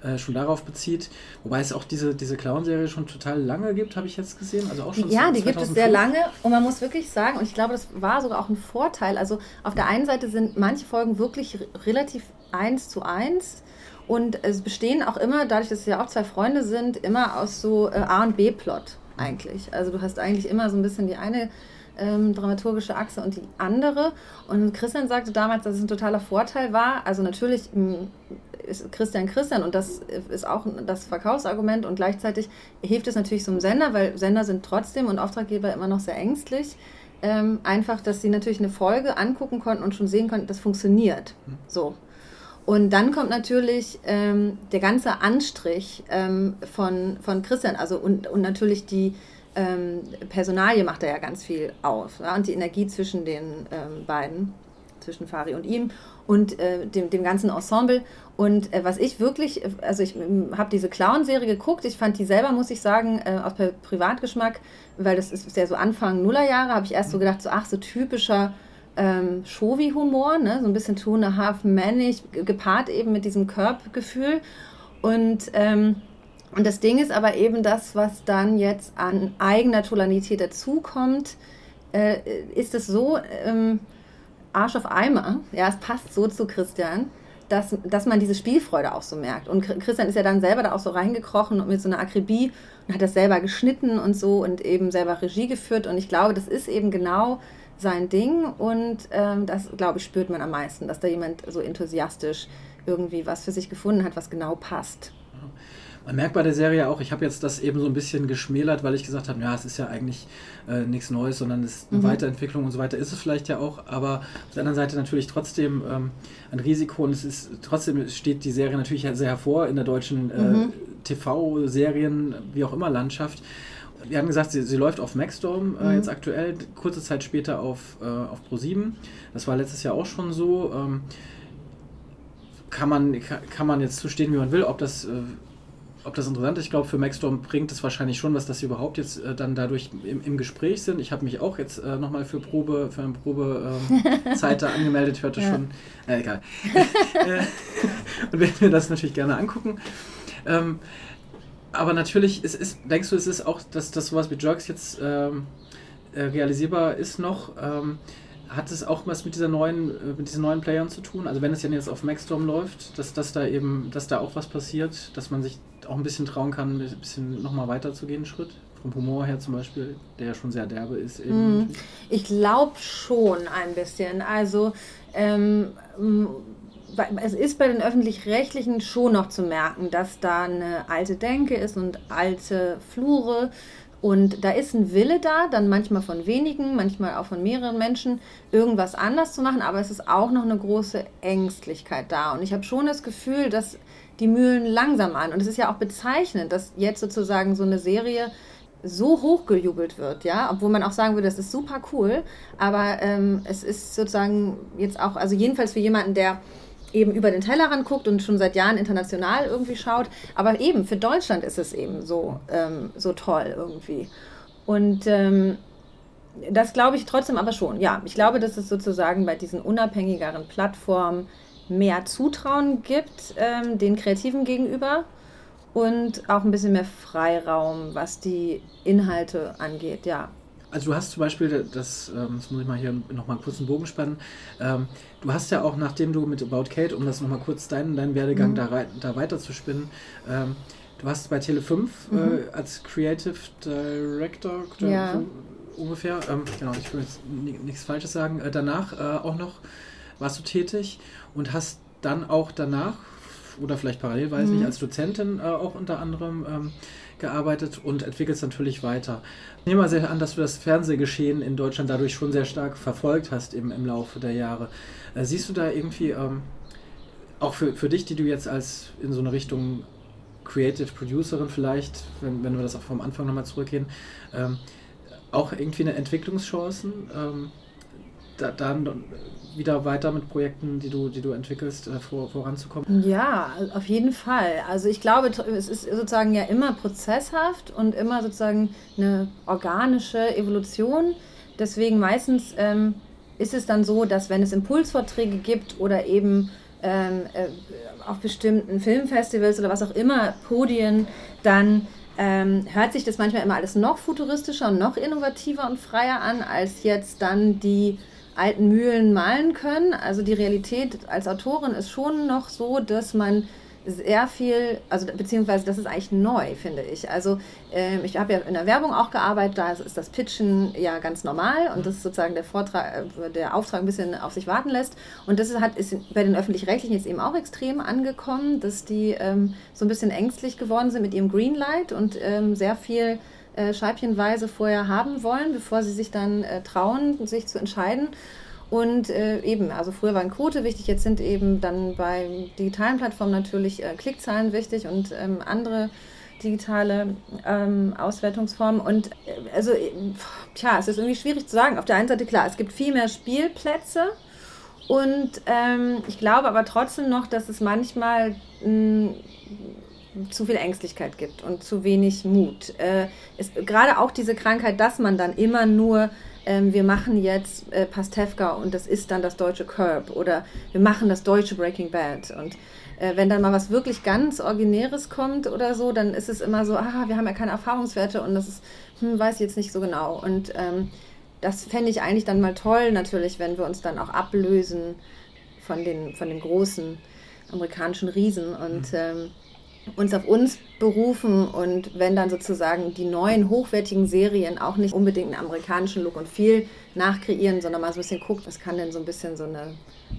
äh, schon darauf bezieht. Wobei es auch diese, diese Clown-Serie schon total lange gibt, habe ich jetzt gesehen. Also auch schon ja, die gibt es sehr lange und man muss wirklich sagen, und ich glaube, das war sogar auch ein Vorteil. Also auf der einen Seite sind manche Folgen wirklich relativ eins zu eins und es bestehen auch immer, dadurch, dass es ja auch zwei Freunde sind, immer aus so äh, A- und B-Plot eigentlich. Also du hast eigentlich immer so ein bisschen die eine ähm, dramaturgische Achse und die andere. Und Christian sagte damals, dass es ein totaler Vorteil war. Also natürlich ist Christian Christian und das ist auch das Verkaufsargument und gleichzeitig hilft es natürlich so einem Sender, weil Sender sind trotzdem und Auftraggeber immer noch sehr ängstlich. Ähm, einfach, dass sie natürlich eine Folge angucken konnten und schon sehen konnten, das funktioniert. Hm. So. Und dann kommt natürlich ähm, der ganze Anstrich ähm, von, von Christian, also und, und natürlich die ähm, Personalie macht er ja ganz viel auf ja, und die Energie zwischen den ähm, beiden, zwischen Fari und ihm und äh, dem, dem ganzen Ensemble. Und äh, was ich wirklich, also ich ähm, habe diese Clown-Serie geguckt, ich fand die selber, muss ich sagen, äh, aus Privatgeschmack, weil das ist ja so Anfang Nullerjahre, habe ich erst so gedacht, so ach, so typischer ähm, Shovi-Humor, ne? so ein bisschen Two and a Half männlich, gepaart eben mit diesem Körpergefühl. Und, ähm, und das Ding ist aber eben das, was dann jetzt an eigener Tonalität dazukommt, äh, ist es so ähm, Arsch auf Eimer, ja, es passt so zu Christian, dass, dass man diese Spielfreude auch so merkt. Und Christian ist ja dann selber da auch so reingekrochen und mit so einer Akribie und hat das selber geschnitten und so und eben selber Regie geführt. Und ich glaube, das ist eben genau sein Ding und ähm, das, glaube ich, spürt man am meisten, dass da jemand so enthusiastisch irgendwie was für sich gefunden hat, was genau passt. Man merkt bei der Serie auch, ich habe jetzt das eben so ein bisschen geschmälert, weil ich gesagt habe, ja, es ist ja eigentlich äh, nichts Neues, sondern es ist eine mhm. Weiterentwicklung und so weiter ist es vielleicht ja auch, aber auf der anderen Seite natürlich trotzdem ähm, ein Risiko und es ist trotzdem steht die Serie natürlich sehr hervor in der deutschen äh, mhm. TV-Serien, wie auch immer Landschaft wir haben gesagt, sie, sie läuft auf Maxdome äh, mhm. jetzt aktuell, kurze Zeit später auf, äh, auf Pro7. Das war letztes Jahr auch schon so. Ähm, kann, man, kann, man jetzt zustehen, wie man will, ob das äh, ob das interessant ist. Ich glaube, für Maxstorm bringt es wahrscheinlich schon was, dass sie überhaupt jetzt äh, dann dadurch im, im, Gespräch sind. Ich habe mich auch jetzt äh, nochmal für Probe, für eine Probezeit ähm, da angemeldet. Hörte (laughs) ja. schon, (laughs) äh, egal. Und werde mir das natürlich gerne angucken. Ähm, aber natürlich, es ist, denkst du, es ist auch, dass, dass sowas wie Jerks jetzt ähm, äh, realisierbar ist noch? Ähm, hat es auch was mit dieser neuen, äh, mit diesen neuen Playern zu tun? Also wenn es jetzt auf Maxstorm läuft, dass, dass da eben, dass da auch was passiert, dass man sich auch ein bisschen trauen kann, ein bisschen nochmal weiterzugehen, einen Schritt? Vom Humor her zum Beispiel, der ja schon sehr derbe ist. Eben. Mhm. Ich glaube schon ein bisschen. Also ähm, es ist bei den öffentlich-rechtlichen schon noch zu merken, dass da eine alte Denke ist und alte Flure und da ist ein Wille da, dann manchmal von wenigen, manchmal auch von mehreren Menschen, irgendwas anders zu machen, aber es ist auch noch eine große Ängstlichkeit da. Und ich habe schon das Gefühl, dass die Mühlen langsam an. Und es ist ja auch bezeichnend, dass jetzt sozusagen so eine Serie so hochgejubelt wird, ja, obwohl man auch sagen würde, das ist super cool, aber ähm, es ist sozusagen jetzt auch, also jedenfalls für jemanden, der eben über den Tellerrand guckt und schon seit Jahren international irgendwie schaut. Aber eben für Deutschland ist es eben so, ähm, so toll irgendwie. Und ähm, das glaube ich trotzdem aber schon. Ja, ich glaube, dass es sozusagen bei diesen unabhängigeren Plattformen mehr Zutrauen gibt, ähm, den Kreativen gegenüber und auch ein bisschen mehr Freiraum, was die Inhalte angeht, ja. Also du hast zum Beispiel, das, ähm, das muss ich mal hier nochmal kurz einen Bogen spannen, ähm, du hast ja auch, nachdem du mit About Kate, um das nochmal kurz deinen, deinen Werdegang mhm. da, da weiter zu spinnen, ähm, du hast bei Tele5 mhm. äh, als Creative Director ja. ungefähr, ähm, genau, ich will jetzt nichts Falsches sagen, äh, danach äh, auch noch warst du tätig und hast dann auch danach, oder vielleicht parallel, weiß mhm. nicht, als Dozentin äh, auch unter anderem ähm, gearbeitet und entwickelst natürlich weiter. Ich nehme mal sehr an, dass du das Fernsehgeschehen in Deutschland dadurch schon sehr stark verfolgt hast im, im Laufe der Jahre. Äh, siehst du da irgendwie, ähm, auch für, für dich, die du jetzt als in so eine Richtung Creative Producerin vielleicht, wenn, wenn wir das auch vom Anfang nochmal zurückgehen, ähm, auch irgendwie eine Entwicklungschancen? Da, dann wieder weiter mit Projekten, die du, die du entwickelst, äh, vor, voranzukommen? Ja, auf jeden Fall. Also ich glaube, es ist sozusagen ja immer prozesshaft und immer sozusagen eine organische Evolution. Deswegen meistens ähm, ist es dann so, dass wenn es Impulsvorträge gibt oder eben ähm, äh, auf bestimmten Filmfestivals oder was auch immer, Podien, dann ähm, hört sich das manchmal immer alles noch futuristischer und noch innovativer und freier an, als jetzt dann die alten Mühlen malen können. Also die Realität als Autorin ist schon noch so, dass man sehr viel, also beziehungsweise das ist eigentlich neu, finde ich. Also ähm, ich habe ja in der Werbung auch gearbeitet, da ist das Pitchen ja ganz normal und das ist sozusagen der Vortrag, äh, der Auftrag ein bisschen auf sich warten lässt. Und das ist, hat, ist bei den Öffentlich-Rechtlichen jetzt eben auch extrem angekommen, dass die ähm, so ein bisschen ängstlich geworden sind mit ihrem Greenlight und ähm, sehr viel äh, scheibchenweise vorher haben wollen, bevor sie sich dann äh, trauen, sich zu entscheiden. Und äh, eben, also früher waren Quote wichtig, jetzt sind eben dann bei digitalen Plattformen natürlich äh, Klickzahlen wichtig und ähm, andere digitale ähm, Auswertungsformen. Und äh, also, tja, es ist irgendwie schwierig zu sagen. Auf der einen Seite, klar, es gibt viel mehr Spielplätze. Und ähm, ich glaube aber trotzdem noch, dass es manchmal mh, zu viel Ängstlichkeit gibt und zu wenig Mut. Äh, ist gerade auch diese Krankheit, dass man dann immer nur, ähm, wir machen jetzt äh, Pastewka und das ist dann das deutsche Curb oder wir machen das deutsche Breaking Bad und äh, wenn dann mal was wirklich ganz Originäres kommt oder so, dann ist es immer so, ah, wir haben ja keine Erfahrungswerte und das ist, hm, weiß ich jetzt nicht so genau. Und ähm, das fände ich eigentlich dann mal toll, natürlich, wenn wir uns dann auch ablösen von den, von den großen amerikanischen Riesen und mhm. ähm, uns auf uns berufen und wenn dann sozusagen die neuen hochwertigen Serien auch nicht unbedingt einen amerikanischen Look und viel nachkreieren, sondern mal so ein bisschen guckt, was kann denn so ein bisschen so eine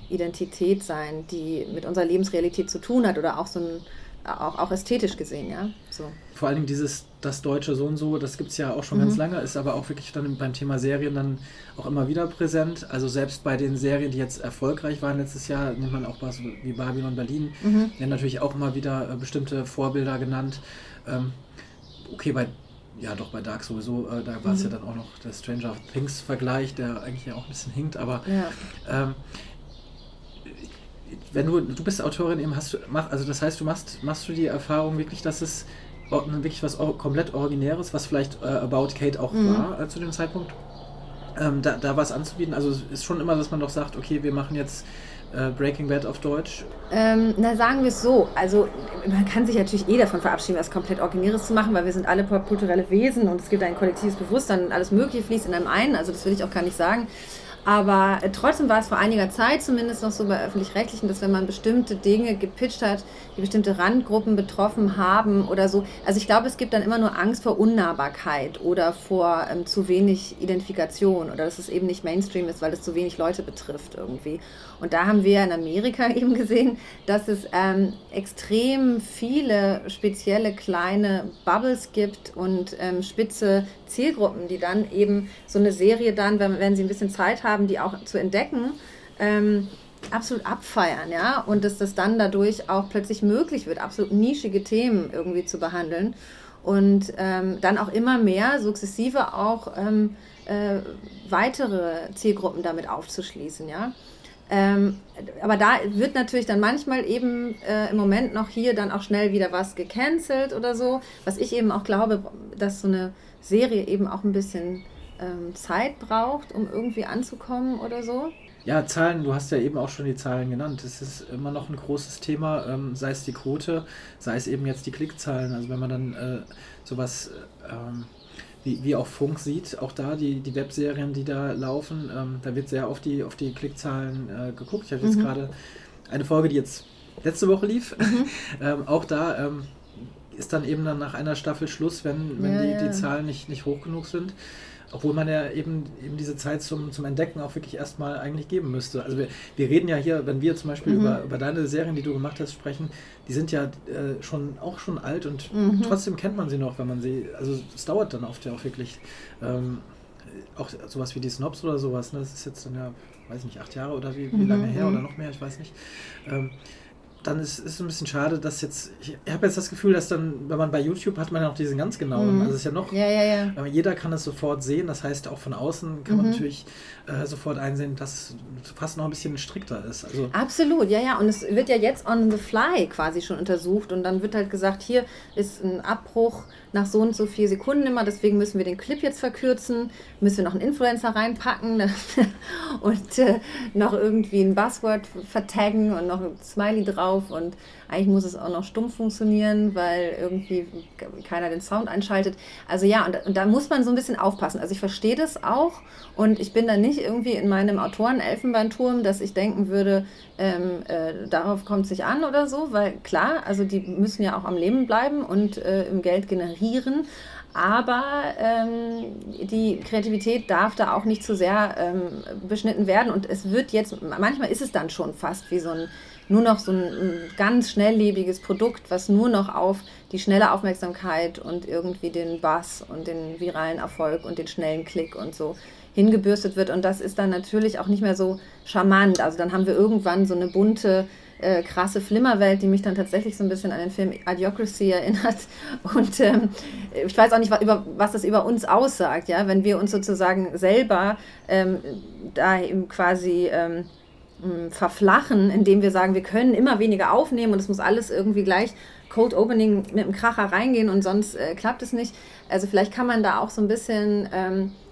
Identität sein, die mit unserer Lebensrealität zu tun hat oder auch so ein auch, auch ästhetisch gesehen, ja. So. Vor allem dieses, das Deutsche so und so, das gibt es ja auch schon mhm. ganz lange, ist aber auch wirklich dann beim Thema Serien dann auch immer wieder präsent. Also selbst bei den Serien, die jetzt erfolgreich waren letztes Jahr, nimmt man auch was wie Babylon Berlin, mhm. werden natürlich auch immer wieder äh, bestimmte Vorbilder genannt. Ähm, okay, bei ja, doch bei Dark sowieso, äh, da war es mhm. ja dann auch noch der Stranger Things Vergleich, der eigentlich ja auch ein bisschen hinkt, aber ja. ähm, wenn du, du bist Autorin eben, hast du, mach, also das heißt, du machst, machst du die Erfahrung wirklich, dass es wirklich was komplett Originäres, was vielleicht äh, About Kate auch mhm. war äh, zu dem Zeitpunkt, ähm, da, da was anzubieten. Also es ist schon immer, dass man doch sagt, okay, wir machen jetzt äh, Breaking Bad auf Deutsch? Ähm, na, sagen wir es so. Also, man kann sich natürlich eh davon verabschieden, was komplett Originäres zu machen, weil wir sind alle popkulturelle Wesen und es gibt ein kollektives Bewusstsein und alles Mögliche fließt in einem ein. Also, das will ich auch gar nicht sagen. Aber trotzdem war es vor einiger Zeit zumindest noch so bei öffentlich-rechtlichen, dass wenn man bestimmte Dinge gepitcht hat, die bestimmte Randgruppen betroffen haben oder so. Also ich glaube, es gibt dann immer nur Angst vor Unnahbarkeit oder vor ähm, zu wenig Identifikation oder dass es eben nicht Mainstream ist, weil es zu wenig Leute betrifft irgendwie. Und da haben wir in Amerika (laughs) eben gesehen, dass es ähm, extrem viele spezielle kleine Bubbles gibt und ähm, spitze Zielgruppen, die dann eben so eine Serie dann, wenn, wenn sie ein bisschen Zeit haben, die auch zu entdecken, ähm, absolut abfeiern, ja, und dass das dann dadurch auch plötzlich möglich wird, absolut nischige Themen irgendwie zu behandeln und ähm, dann auch immer mehr sukzessive auch ähm, äh, weitere Zielgruppen damit aufzuschließen, ja. Ähm, aber da wird natürlich dann manchmal eben äh, im Moment noch hier dann auch schnell wieder was gecancelt oder so. Was ich eben auch glaube, dass so eine Serie eben auch ein bisschen ähm, Zeit braucht, um irgendwie anzukommen oder so. Ja, Zahlen, du hast ja eben auch schon die Zahlen genannt. Es ist immer noch ein großes Thema, ähm, sei es die Quote, sei es eben jetzt die Klickzahlen. Also wenn man dann äh, sowas ähm, wie, wie auch Funk sieht, auch da die, die Webserien, die da laufen, ähm, da wird sehr auf die, auf die Klickzahlen äh, geguckt. Ich habe jetzt mhm. gerade eine Folge, die jetzt letzte Woche lief. Mhm. (laughs) ähm, auch da ähm, ist dann eben dann nach einer Staffel Schluss, wenn, wenn ja, die, ja. die Zahlen nicht, nicht hoch genug sind. Obwohl man ja eben, eben diese Zeit zum, zum Entdecken auch wirklich erstmal eigentlich geben müsste. Also wir, wir reden ja hier, wenn wir zum Beispiel mhm. über, über deine Serien, die du gemacht hast, sprechen, die sind ja äh, schon auch schon alt und mhm. trotzdem kennt man sie noch, wenn man sie, also es dauert dann oft ja auch wirklich, ähm, auch sowas wie die Snobs oder sowas, ne? das ist jetzt dann ja, weiß nicht, acht Jahre oder wie, wie mhm. lange her oder noch mehr, ich weiß nicht. Ähm, dann ist es ein bisschen schade, dass jetzt, ich habe jetzt das Gefühl, dass dann, wenn man bei YouTube hat man ja noch diesen ganz genauen, mhm. also es ist ja noch, ja, ja, ja. jeder kann es sofort sehen, das heißt auch von außen kann mhm. man natürlich äh, sofort einsehen, dass es fast noch ein bisschen strikter ist. Also Absolut, ja, ja, und es wird ja jetzt on the fly quasi schon untersucht und dann wird halt gesagt, hier ist ein Abbruch nach so und so vier Sekunden immer, deswegen müssen wir den Clip jetzt verkürzen, müssen wir noch einen Influencer reinpacken (laughs) und äh, noch irgendwie ein Buzzword vertaggen und noch ein Smiley drauf und eigentlich muss es auch noch stumm funktionieren, weil irgendwie keiner den Sound einschaltet. Also ja, und, und da muss man so ein bisschen aufpassen. Also ich verstehe das auch und ich bin da nicht irgendwie in meinem Autoren-Elfenbeinturm, dass ich denken würde, ähm, äh, darauf kommt es sich an oder so, weil klar, also die müssen ja auch am Leben bleiben und äh, im Geld generieren. Aber ähm, die Kreativität darf da auch nicht zu sehr ähm, beschnitten werden. Und es wird jetzt, manchmal ist es dann schon fast wie so ein nur noch so ein, ein ganz schnelllebiges Produkt, was nur noch auf die schnelle Aufmerksamkeit und irgendwie den Bass und den viralen Erfolg und den schnellen Klick und so hingebürstet wird. Und das ist dann natürlich auch nicht mehr so charmant. Also dann haben wir irgendwann so eine bunte, äh, krasse Flimmerwelt, die mich dann tatsächlich so ein bisschen an den Film Idiocracy erinnert. (laughs) Und ähm, ich weiß auch nicht, was, über, was das über uns aussagt, ja, wenn wir uns sozusagen selber ähm, da eben quasi ähm, verflachen, indem wir sagen, wir können immer weniger aufnehmen und es muss alles irgendwie gleich Code Opening mit einem Kracher reingehen und sonst äh, klappt es nicht. Also vielleicht kann man da auch so ein bisschen ähm, äh,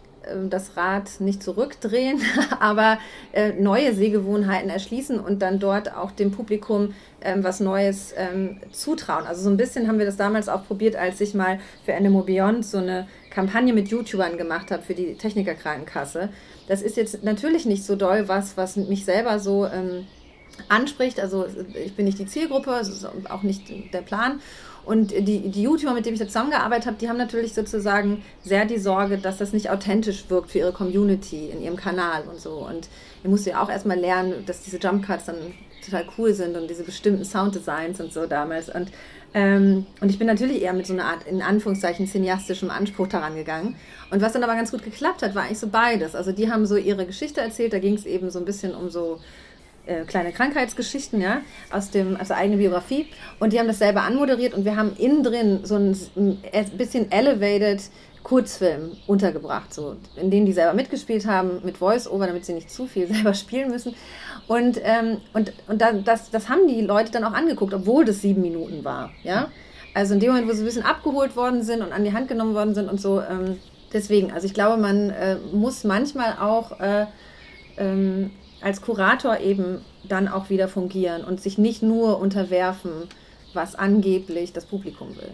das Rad nicht zurückdrehen, (laughs) aber äh, neue Sehgewohnheiten erschließen und dann dort auch dem Publikum ähm, was Neues ähm, zutrauen. Also so ein bisschen haben wir das damals auch probiert, als ich mal für Animo Beyond so eine Kampagne mit YouTubern gemacht habe für die Technikerkrankenkasse das ist jetzt natürlich nicht so doll was, was mich selber so ähm, anspricht. Also ich bin nicht die Zielgruppe, auch nicht der Plan. Und die, die YouTuber, mit denen ich da zusammengearbeitet habe, die haben natürlich sozusagen sehr die Sorge, dass das nicht authentisch wirkt für ihre Community in ihrem Kanal und so. Und ich musste ja auch erstmal lernen, dass diese Jump Cuts dann total cool sind und diese bestimmten Sounddesigns und so damals. Und ähm, und ich bin natürlich eher mit so einer Art, in Anführungszeichen, cineastischem Anspruch daran gegangen. Und was dann aber ganz gut geklappt hat, war eigentlich so beides. Also die haben so ihre Geschichte erzählt, da ging es eben so ein bisschen um so äh, kleine Krankheitsgeschichten, ja, aus dem, aus der eigenen Biografie. Und die haben das selber anmoderiert und wir haben innen drin so ein, ein bisschen elevated Kurzfilm untergebracht, so, in denen die selber mitgespielt haben, mit Voice-Over, damit sie nicht zu viel (laughs) selber spielen müssen. Und, ähm, und, und das, das haben die Leute dann auch angeguckt, obwohl das sieben Minuten war. Ja? Also in dem Moment, wo sie ein bisschen abgeholt worden sind und an die Hand genommen worden sind und so. Ähm, deswegen, also ich glaube, man äh, muss manchmal auch äh, ähm, als Kurator eben dann auch wieder fungieren und sich nicht nur unterwerfen, was angeblich das Publikum will.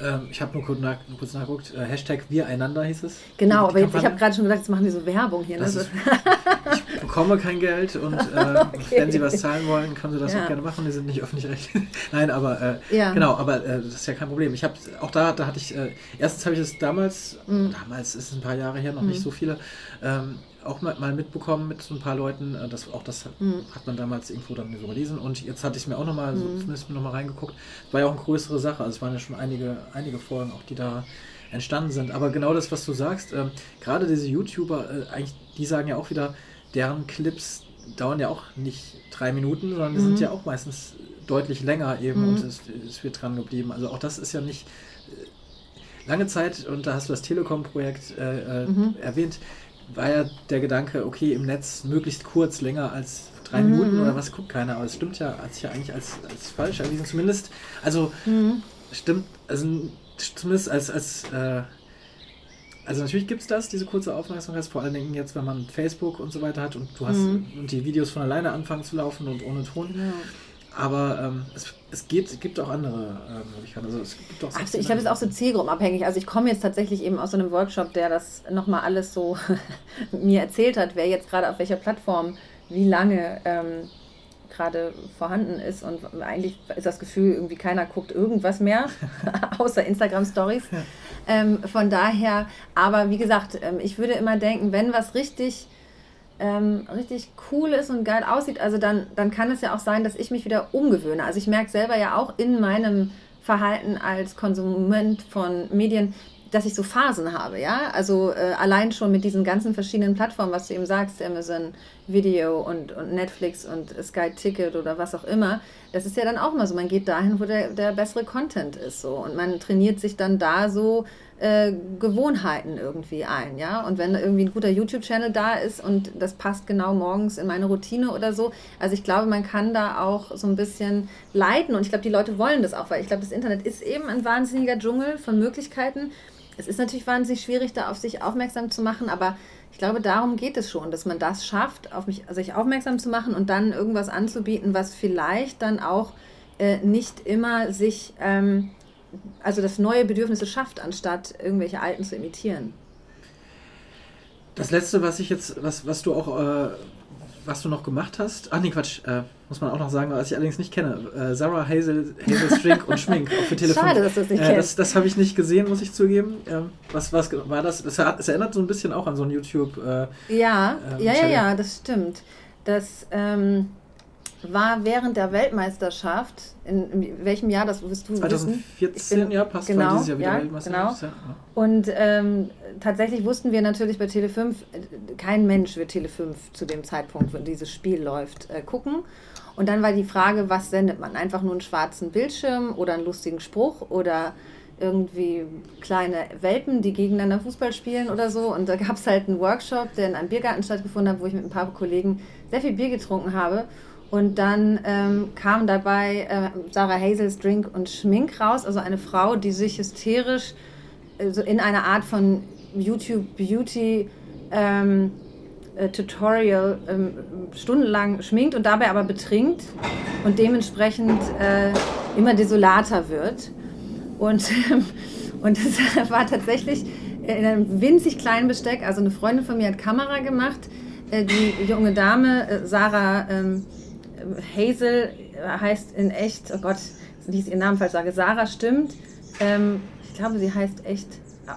Ähm, ich habe nur kurz, nach, kurz nachgeguckt. Äh, Hashtag Wir einander hieß es. Genau, aber jetzt, ich habe gerade schon gesagt, jetzt machen die so Werbung hier. Ne? Ist, (laughs) ich bekomme kein Geld und (laughs) äh, okay. wenn Sie was zahlen wollen, können Sie das ja. auch gerne machen. Die sind nicht öffentlich-rechtlich. (laughs) Nein, aber äh, ja. genau, aber äh, das ist ja kein Problem. Ich habe auch da, da hatte ich, äh, erstens habe ich es damals, mhm. damals ist es ein paar Jahre her, noch mhm. nicht so viele, ähm, auch mal, mal, mitbekommen mit so ein paar Leuten. Äh, das, auch das mhm. hat man damals irgendwo dann so gelesen. Und jetzt hatte ich es mir auch nochmal, so, mhm. zumindest noch mal reingeguckt. War ja auch eine größere Sache. Also es waren ja schon einige, einige Folgen, auch die da entstanden sind. Aber genau das, was du sagst, äh, gerade diese YouTuber, äh, eigentlich, die sagen ja auch wieder, deren Clips dauern ja auch nicht drei Minuten, sondern die mhm. sind ja auch meistens deutlich länger eben und mhm. es, es, wird dran geblieben. Also auch das ist ja nicht äh, lange Zeit, und da hast du das Telekom-Projekt äh, äh mhm. erwähnt, war ja der Gedanke, okay, im Netz möglichst kurz, länger als drei mhm. Minuten oder was guckt keiner. Aber es stimmt ja, hat sich ja eigentlich als, als falsch erwiesen. Zumindest, also mhm. stimmt, also zumindest als, als äh, also natürlich gibt es das, diese kurze Aufmerksamkeit, vor allen Dingen jetzt, wenn man Facebook und so weiter hat und du hast mhm. und die Videos von alleine anfangen zu laufen und ohne Ton. Ja. Aber ähm, es, es geht, gibt auch andere äh, Möglichkeiten. Also es gibt auch also ich glaube, es ist auch so zielgruppenabhängig. Also ich komme jetzt tatsächlich eben aus so einem Workshop, der das nochmal alles so (laughs) mir erzählt hat, wer jetzt gerade auf welcher Plattform wie lange ähm, gerade vorhanden ist. Und eigentlich ist das Gefühl, irgendwie keiner guckt irgendwas mehr, (laughs) außer Instagram-Stories. Ja. Ähm, von daher, aber wie gesagt, ähm, ich würde immer denken, wenn was richtig ähm, richtig cool ist und geil aussieht, also dann, dann kann es ja auch sein, dass ich mich wieder umgewöhne. Also ich merke selber ja auch in meinem Verhalten als Konsument von Medien, dass ich so Phasen habe, ja. Also äh, allein schon mit diesen ganzen verschiedenen Plattformen, was du eben sagst, Amazon Video und, und Netflix und Sky Ticket oder was auch immer, das ist ja dann auch mal so. Man geht dahin, wo der, der bessere Content ist so und man trainiert sich dann da so äh, Gewohnheiten irgendwie ein, ja. Und wenn irgendwie ein guter YouTube-Channel da ist und das passt genau morgens in meine Routine oder so, also ich glaube, man kann da auch so ein bisschen leiten und ich glaube, die Leute wollen das auch, weil ich glaube, das Internet ist eben ein wahnsinniger Dschungel von Möglichkeiten. Es ist natürlich wahnsinnig schwierig, da auf sich aufmerksam zu machen, aber ich glaube, darum geht es schon, dass man das schafft, auf mich, sich aufmerksam zu machen und dann irgendwas anzubieten, was vielleicht dann auch äh, nicht immer sich ähm, also das neue Bedürfnisse schafft, anstatt irgendwelche alten zu imitieren. Das letzte, was ich jetzt, was, was du auch, äh, was du noch gemacht hast, ach nee, Quatsch, äh, muss man auch noch sagen, was ich allerdings nicht kenne. Äh, Sarah Hazel, Hazel Strink und Schmink auch für Telefon. Schade, dass du das nicht äh, kennst. Das, das habe ich nicht gesehen, muss ich zugeben. Ähm, was, was war das? Das erinnert so ein bisschen auch an so ein YouTube. Äh, ja, ähm, ja, ja, ja, das stimmt. Das, ähm, war während der Weltmeisterschaft, in, in welchem Jahr, das wirst du 2014, bin, ja, passt, genau, dieses Jahr wieder ja, Weltmeisterschaft. Genau. Ja. Und ähm, tatsächlich wussten wir natürlich bei Tele5, kein Mensch wird Tele5 zu dem Zeitpunkt, wenn dieses Spiel läuft, äh, gucken. Und dann war die Frage, was sendet man? Einfach nur einen schwarzen Bildschirm oder einen lustigen Spruch oder irgendwie kleine Welpen, die gegeneinander Fußball spielen oder so. Und da gab es halt einen Workshop, der in einem Biergarten stattgefunden hat, wo ich mit ein paar Kollegen sehr viel Bier getrunken habe. Und dann ähm, kam dabei äh, Sarah Hazels Drink und Schmink raus, also eine Frau, die sich hysterisch also in einer Art von YouTube Beauty ähm, äh, Tutorial ähm, stundenlang schminkt und dabei aber betrinkt und dementsprechend äh, immer desolater wird. Und, (laughs) und das (laughs) war tatsächlich in einem winzig kleinen Besteck. Also eine Freundin von mir hat Kamera gemacht. Äh, die junge Dame, äh, Sarah ähm, Hazel heißt in echt, oh Gott, wenn ich ihren Namen falsch sage, Sarah stimmt. Ähm, ich glaube, sie heißt echt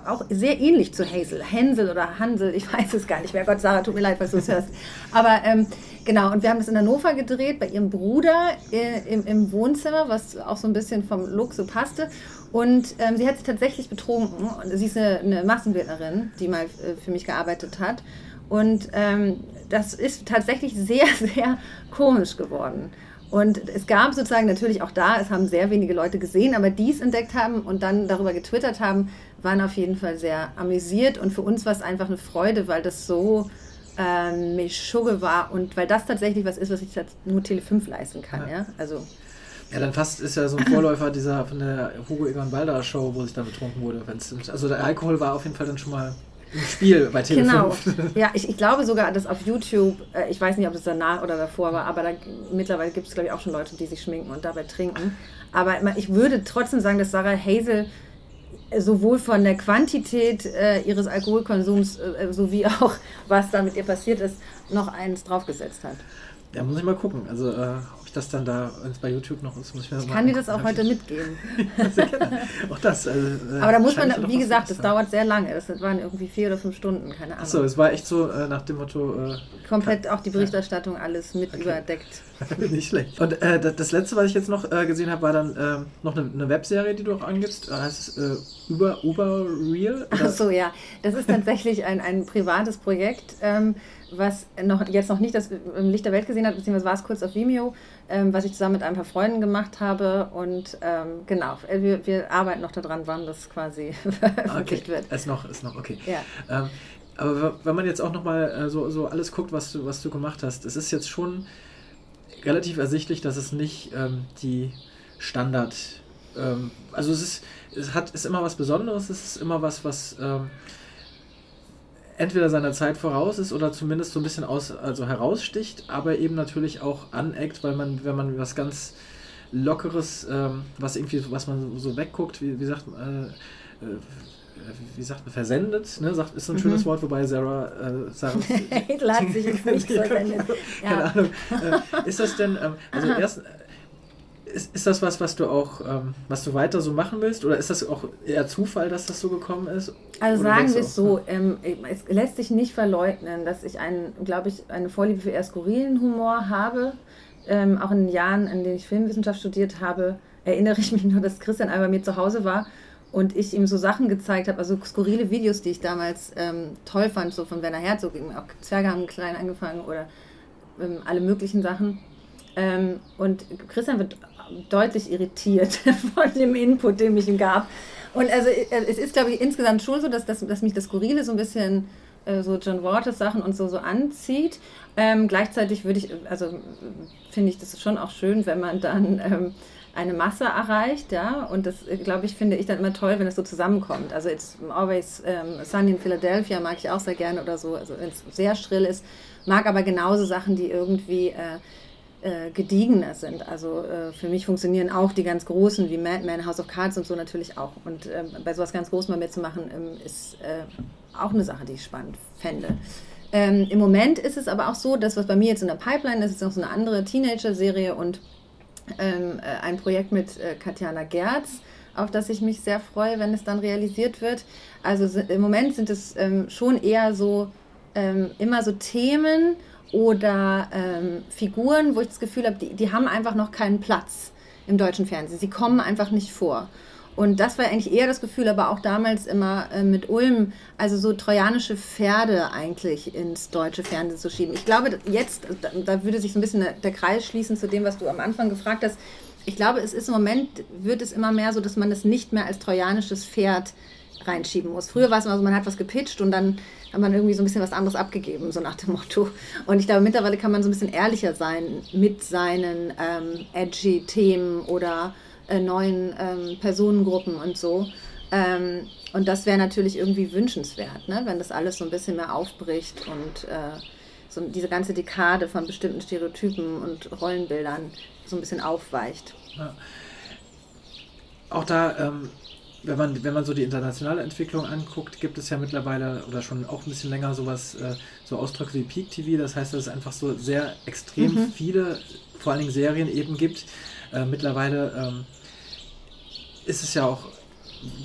auch sehr ähnlich zu Hazel. Hänsel oder Hansel, ich (laughs) weiß es gar nicht mehr. Gott, Sarah, tut mir leid, was du es hörst. Aber ähm, genau, und wir haben das in Hannover gedreht, bei ihrem Bruder äh, im, im, Wohnzimmer, was auch so ein bisschen vom Look so passte. Und ähm, sie hat sich tatsächlich betrunken. Sie ist eine, eine Massenbildnerin, die mal äh, für mich gearbeitet hat. Und ähm, das ist tatsächlich sehr, (laughs) sehr komisch geworden. Und es gab sozusagen natürlich auch da, es haben sehr wenige Leute gesehen, aber die es entdeckt haben und dann darüber getwittert haben, waren auf jeden Fall sehr amüsiert. Und für uns war es einfach eine Freude, weil das so ähm, Mischugge war und weil das tatsächlich was ist, was ich nur Tele 5 leisten kann. Ja. ja? Also ja, dann fast ist ja so ein (coughs) Vorläufer dieser von der Hugo Egon Balder Show, wo sich dann betrunken wurde. Also der Alkohol war auf jeden Fall dann schon mal im Spiel bei Tele Genau. (laughs) Ja, ich, ich glaube sogar, dass auf YouTube, äh, ich weiß nicht, ob das danach oder davor war, aber da, mittlerweile gibt es, glaube ich, auch schon Leute, die sich schminken und dabei trinken. Aber ich würde trotzdem sagen, dass Sarah Hazel sowohl von der Quantität äh, ihres Alkoholkonsums äh, sowie (laughs) auch, was da mit ihr passiert ist, noch eins draufgesetzt hat. Ja, muss ich mal gucken. Also, äh, das dann da, es bei YouTube noch ist, muss ich mir Ich kann dir das auch heute mitgeben. (laughs) auch das. Also, Aber da muss man, wie gesagt, das dauert sehr lange. Das waren irgendwie vier oder fünf Stunden, keine Ahnung. Achso, es war echt so äh, nach dem Motto. Äh, Komplett auch die Berichterstattung alles mit okay. überdeckt. (laughs) Nicht schlecht. Und äh, das letzte, was ich jetzt noch äh, gesehen habe, war dann ähm, noch eine, eine, Webserie, die du auch angibst. Da heißt es Uber, Uber Real? Achso, ja. Das ist tatsächlich ein, ein privates Projekt. Ähm, was noch, jetzt noch nicht das im Licht der Welt gesehen hat, beziehungsweise war es kurz auf Vimeo, ähm, was ich zusammen mit ein paar Freunden gemacht habe. Und ähm, genau, äh, wir, wir arbeiten noch daran, wann das quasi (laughs) veröffentlicht okay. wird. Ist noch, ist noch, okay. Ja. Ähm, aber wenn man jetzt auch nochmal äh, so, so alles guckt, was du, was du gemacht hast, es ist jetzt schon relativ ersichtlich, dass es nicht ähm, die Standard, ähm, also es ist, es hat, ist immer was Besonderes, es ist immer was, was ähm, entweder seiner Zeit voraus ist oder zumindest so ein bisschen aus, also heraussticht, aber eben natürlich auch aneckt, weil man, wenn man was ganz Lockeres, ähm, was irgendwie, was man so wegguckt, wie, wie sagt man, äh, äh, wie sagt man, versendet, ne? Sagt, ist so ein mhm. schönes Wort, wobei Sarah, äh, Sarah (laughs) hat sich nicht (laughs) versendet. Keine. Ahnung. Äh, ist das denn, ähm, also erst, ist, ist das was, was du auch, ähm, was du weiter so machen willst? Oder ist das auch eher Zufall, dass das so gekommen ist? Also Oder sagen wir es so, ähm, es lässt sich nicht verleugnen, dass ich einen, glaube ich, eine Vorliebe für eher skurrilen Humor habe. Ähm, auch in den Jahren, in denen ich Filmwissenschaft studiert habe, erinnere ich mich nur, dass Christian einmal bei mir zu Hause war und ich ihm so Sachen gezeigt habe, also skurrile Videos, die ich damals ähm, toll fand, so von Werner Herzog, auch Zwerge haben klein angefangen oder ähm, alle möglichen Sachen. Ähm, und Christian wird deutlich irritiert (laughs) von dem Input, den ich ihm gab. Und also äh, es ist, glaube ich, insgesamt schon so, dass, dass, dass mich das Skurrile so ein bisschen äh, so John Waters Sachen und so, so anzieht. Ähm, gleichzeitig würde ich, also finde ich das schon auch schön, wenn man dann ähm, eine Masse erreicht, ja. Und das, äh, glaube ich, finde ich dann immer toll, wenn es so zusammenkommt. Also jetzt Always ähm, Sunny in Philadelphia mag ich auch sehr gerne oder so, also wenn es sehr schrill ist. Mag aber genauso Sachen, die irgendwie äh, äh, gediegener sind. Also äh, für mich funktionieren auch die ganz großen wie Mad Men, House of Cards und so natürlich auch. Und äh, bei sowas ganz Großem mal mitzumachen, ähm, ist äh, auch eine Sache, die ich spannend fände. Ähm, Im Moment ist es aber auch so, dass was bei mir jetzt in der Pipeline ist, ist noch so eine andere Teenager-Serie und ähm, äh, ein Projekt mit äh, Katjana Gerz, auf das ich mich sehr freue, wenn es dann realisiert wird. Also im Moment sind es ähm, schon eher so ähm, immer so Themen oder ähm, Figuren, wo ich das Gefühl habe, die, die haben einfach noch keinen Platz im deutschen Fernsehen. Sie kommen einfach nicht vor. Und das war eigentlich eher das Gefühl, aber auch damals immer äh, mit Ulm, also so trojanische Pferde eigentlich ins deutsche Fernsehen zu schieben. Ich glaube, jetzt, da, da würde sich so ein bisschen der, Kreis schließen zu dem, was du am Anfang gefragt hast. Ich glaube, es ist im Moment, wird es immer mehr so, dass man es nicht mehr als trojanisches Pferd reinschieben muss. Früher war es immer so, man hat was gepitcht und dann hat man irgendwie so ein bisschen was anderes abgegeben, so nach dem Motto. Und ich glaube, mittlerweile kann man so ein bisschen ehrlicher sein mit seinen ähm, edgy Themen oder äh, neuen ähm, Personengruppen und so. Ähm, und das wäre natürlich irgendwie wünschenswert, ne? wenn das alles so ein bisschen mehr aufbricht und äh, so diese ganze Dekade von bestimmten Stereotypen und Rollenbildern so ein bisschen aufweicht. Ja. Auch da ähm, wenn man, wenn man so die internationale Entwicklung anguckt, gibt es ja mittlerweile oder schon auch ein bisschen länger sowas, äh, so Ausdrücke wie Peak TV. Das heißt, dass es einfach so sehr extrem mhm. viele, vor allen Dingen Serien eben gibt. Äh, mittlerweile ähm, ist es ja auch,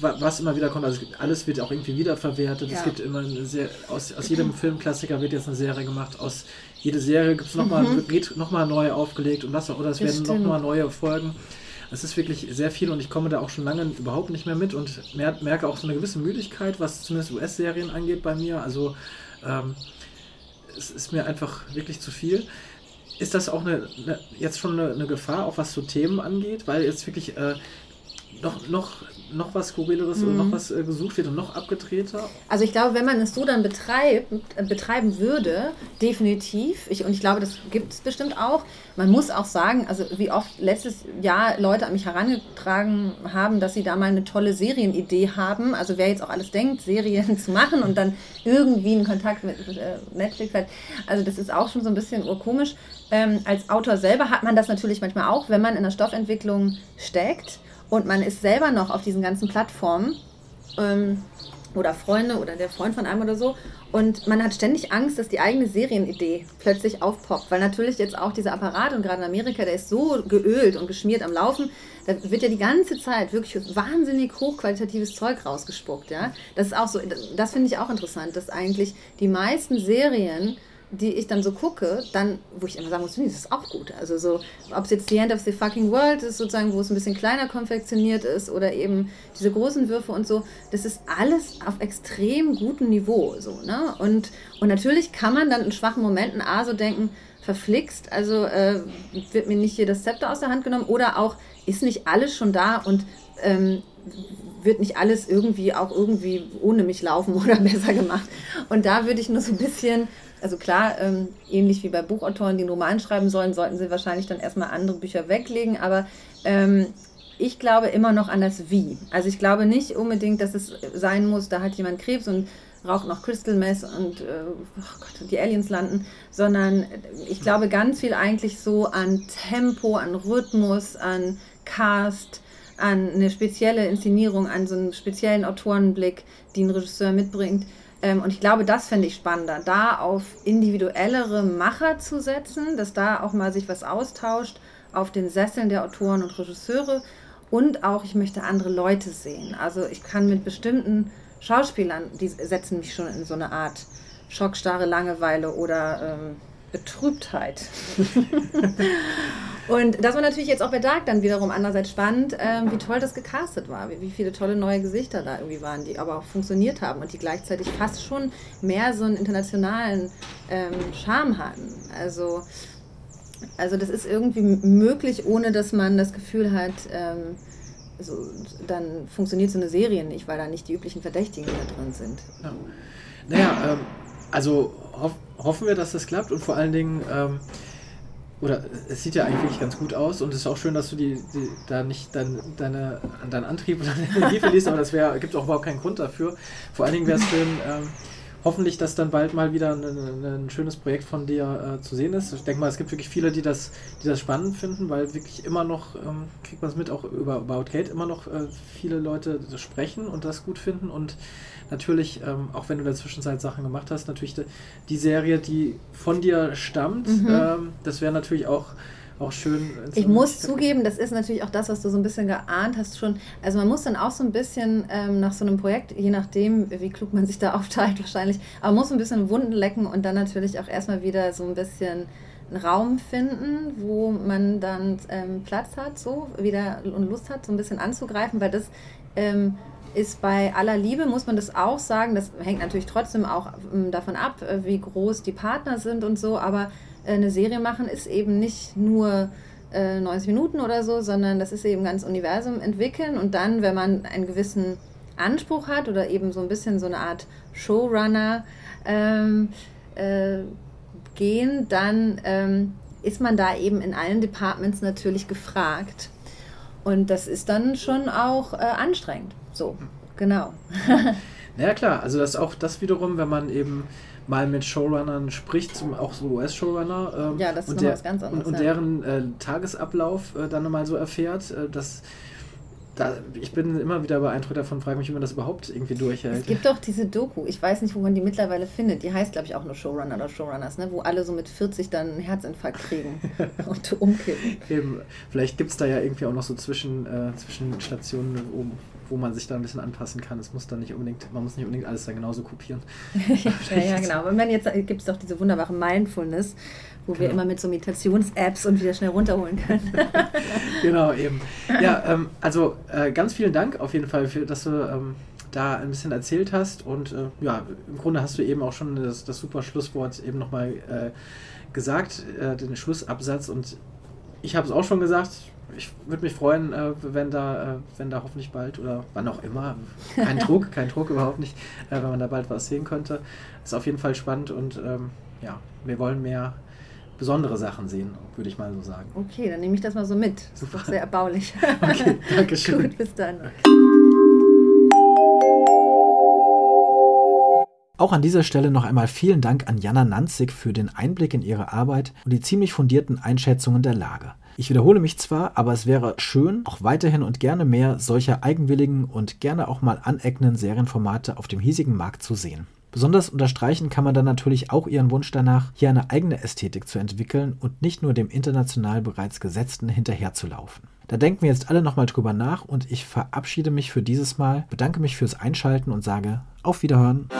was immer wieder kommt, also alles wird auch irgendwie wiederverwertet. Ja. Es gibt immer eine sehr, aus, aus jedem (clears throat) Filmklassiker wird jetzt eine Serie gemacht. Aus jede Serie gibt es nochmal, mhm. wird nochmal neu aufgelegt und was auch, oder es werden nochmal neue Folgen. Es ist wirklich sehr viel und ich komme da auch schon lange überhaupt nicht mehr mit und merke auch so eine gewisse Müdigkeit, was zumindest US-Serien angeht bei mir. Also ähm, es ist mir einfach wirklich zu viel. ist das auch eine, eine jetzt schon eine, eine, Gefahr, auch was so Themen angeht, weil jetzt wirklich äh, noch, noch, noch was Skurrileres mhm. oder noch was äh, gesucht wird und noch abgedrehter? Also ich glaube, wenn man es so dann betreibt, äh, betreiben würde, definitiv, ich, und ich glaube, das gibt es bestimmt auch, man muss auch sagen, also wie oft letztes Jahr Leute an mich herangetragen haben, dass sie da mal eine tolle Serienidee haben, also wer jetzt auch alles denkt, (laughs) Serien zu machen und dann irgendwie einen Kontakt mit äh, Netflix hat, also das ist auch schon so ein bisschen urkomisch. Ähm, als Autor selber hat man das natürlich manchmal auch, wenn man in der Stoffentwicklung steckt und man ist selber noch auf diesen ganzen Plattformen ähm, oder Freunde oder der Freund von einem oder so und man hat ständig Angst, dass die eigene Serienidee plötzlich aufpoppt, weil natürlich jetzt auch dieser Apparat und gerade in Amerika, der ist so geölt und geschmiert am Laufen, da wird ja die ganze Zeit wirklich wahnsinnig hochqualitatives Zeug rausgespuckt, ja. Das ist auch so, das finde ich auch interessant, dass eigentlich die meisten Serien die ich dann so gucke, dann, wo ich immer sagen muss, das ist auch gut. Also so, ob es jetzt The End of the Fucking World ist, sozusagen, wo es ein bisschen kleiner konfektioniert ist oder eben diese großen Würfe und so, das ist alles auf extrem gutem Niveau. So, ne? und, und natürlich kann man dann in schwachen Momenten A so denken, verflixt, also äh, wird mir nicht hier das Zepter aus der Hand genommen oder auch ist nicht alles schon da und ähm, wird nicht alles irgendwie auch irgendwie ohne mich laufen (laughs) oder besser gemacht. Und da würde ich nur so ein bisschen also klar, ähm, ähnlich wie bei Buchautoren, die einen Roman schreiben sollen, sollten sie wahrscheinlich dann erstmal andere Bücher weglegen. Aber ähm, ich glaube immer noch an das Wie. Also ich glaube nicht unbedingt, dass es sein muss, da hat jemand Krebs und raucht noch Crystal Mess und äh, oh Gott, die Aliens landen, sondern ich glaube ganz viel eigentlich so an Tempo, an Rhythmus, an Cast, an eine spezielle Inszenierung, an so einen speziellen Autorenblick, die ein Regisseur mitbringt. Ähm, und ich glaube, das fände ich spannender, da auf individuellere Macher zu setzen, dass da auch mal sich was austauscht auf den Sesseln der Autoren und Regisseure. Und auch, ich möchte andere Leute sehen. Also ich kann mit bestimmten Schauspielern, die setzen mich schon in so eine Art schockstarre Langeweile oder ähm, Betrübtheit. (laughs) und das war natürlich jetzt auch bei Dark dann wiederum andererseits spannend, ähm, wie toll das gecastet war, wie, wie, viele tolle neue Gesichter da irgendwie waren, die aber auch funktioniert haben und die gleichzeitig fast schon mehr so einen internationalen ähm, Charme hatten. Also, also das ist irgendwie möglich, ohne dass man das Gefühl hat, ähm, so, dann funktioniert so eine Serie nicht, weil da nicht die üblichen Verdächtigen da drin sind. Ja. Naja, ähm, also hoff, hoffen wir, dass das klappt und vor allen Dingen, ähm, oder es sieht ja eigentlich wirklich ganz gut aus und es ist auch schön, dass du die, die da nicht dein, deine, deinen Antrieb oder deine Energie (laughs) verlierst, aber das gibt auch überhaupt keinen Grund dafür. Vor allen Dingen wäre es schön, ähm, hoffentlich, dass dann bald mal wieder ein, ein schönes Projekt von dir äh, zu sehen ist. Ich denke mal, es gibt wirklich viele, die das, die das spannend finden, weil wirklich immer noch, ähm, kriegt man es mit, auch über About Kate, immer noch äh, viele Leute sprechen und das gut finden und natürlich, ähm, auch wenn du in der Zwischenzeit Sachen gemacht hast, natürlich die, die Serie, die von dir stammt, mhm. ähm, das wäre natürlich auch auch schön. Ich muss zugeben, das ist natürlich auch das, was du so ein bisschen geahnt hast schon. Also man muss dann auch so ein bisschen ähm, nach so einem Projekt, je nachdem, wie klug man sich da (laughs) aufteilt wahrscheinlich, aber muss ein bisschen Wunden lecken und dann natürlich auch erstmal wieder so ein bisschen einen Raum finden, wo man dann ähm, Platz hat, so wieder und Lust hat, so ein bisschen anzugreifen, weil das ähm, ist bei aller Liebe, muss man das auch sagen, das hängt natürlich trotzdem auch ähm, davon ab, äh, wie groß die Partner sind und so, aber äh, eine Serie machen ist eben nicht nur 90 äh, Minuten oder so, sondern das ist eben ganz Universum entwickeln und dann, wenn man einen gewissen Anspruch hat oder eben so ein bisschen so eine Art Showrunner ähm, äh, gehen, dann ähm, ist man da eben in allen Departments natürlich gefragt. Und das ist dann schon auch äh, anstrengend. So, genau. (laughs) naja, klar, also das auch das wiederum, wenn man eben mal mit Showrunnern spricht, zum, auch so US-Showrunner, ähm, ja, das ist und, der, was ganz anderes, und, und deren äh, Tagesablauf äh, dann mal so erfährt, äh, dass da, ich bin immer wieder beeindruckt davon, frage mich, wie man das überhaupt irgendwie durchhält. Es gibt doch diese Doku, ich weiß nicht, wo man die mittlerweile findet, die heißt, glaube ich, auch nur Showrunner oder Showrunners, ne? wo alle so mit 40 dann einen Herzinfarkt kriegen (laughs) und umkippen. Eben. Vielleicht gibt es da ja irgendwie auch noch so zwischen, äh, Zwischenstationen, wo, wo man sich da ein bisschen anpassen kann. Es muss dann nicht unbedingt, man muss nicht unbedingt alles da genauso kopieren. (laughs) ja, ja, genau. Und wenn jetzt gibt es doch diese wunderbare Mindfulness, wo genau. wir immer mit so Meditations-Apps und wieder schnell runterholen können. (laughs) genau, eben. Ja, ähm, also äh, ganz vielen Dank auf jeden Fall, für, dass du ähm, da ein bisschen erzählt hast. Und äh, ja, im Grunde hast du eben auch schon das, das super Schlusswort eben nochmal äh, gesagt, äh, den Schlussabsatz. Und ich habe es auch schon gesagt, ich würde mich freuen, äh, wenn da, äh, wenn da hoffentlich bald oder wann auch immer, kein (laughs) Druck, kein Druck überhaupt nicht, äh, wenn man da bald was sehen könnte. Ist auf jeden Fall spannend und ähm, ja, wir wollen mehr besondere Sachen sehen, würde ich mal so sagen. Okay, dann nehme ich das mal so mit. Super. Das ist sehr erbaulich. (laughs) Okay, danke (laughs) schön. Gut, bis dann. Auch an dieser Stelle noch einmal vielen Dank an Jana Nanzig für den Einblick in ihre Arbeit und die ziemlich fundierten Einschätzungen der Lage. Ich wiederhole mich zwar, aber es wäre schön, auch weiterhin und gerne mehr solcher eigenwilligen und gerne auch mal aneckenden Serienformate auf dem hiesigen Markt zu sehen. Besonders unterstreichen kann man dann natürlich auch ihren Wunsch danach, hier eine eigene Ästhetik zu entwickeln und nicht nur dem international bereits Gesetzten hinterherzulaufen. Da denken wir jetzt alle nochmal drüber nach und ich verabschiede mich für dieses Mal, bedanke mich fürs Einschalten und sage auf Wiederhören.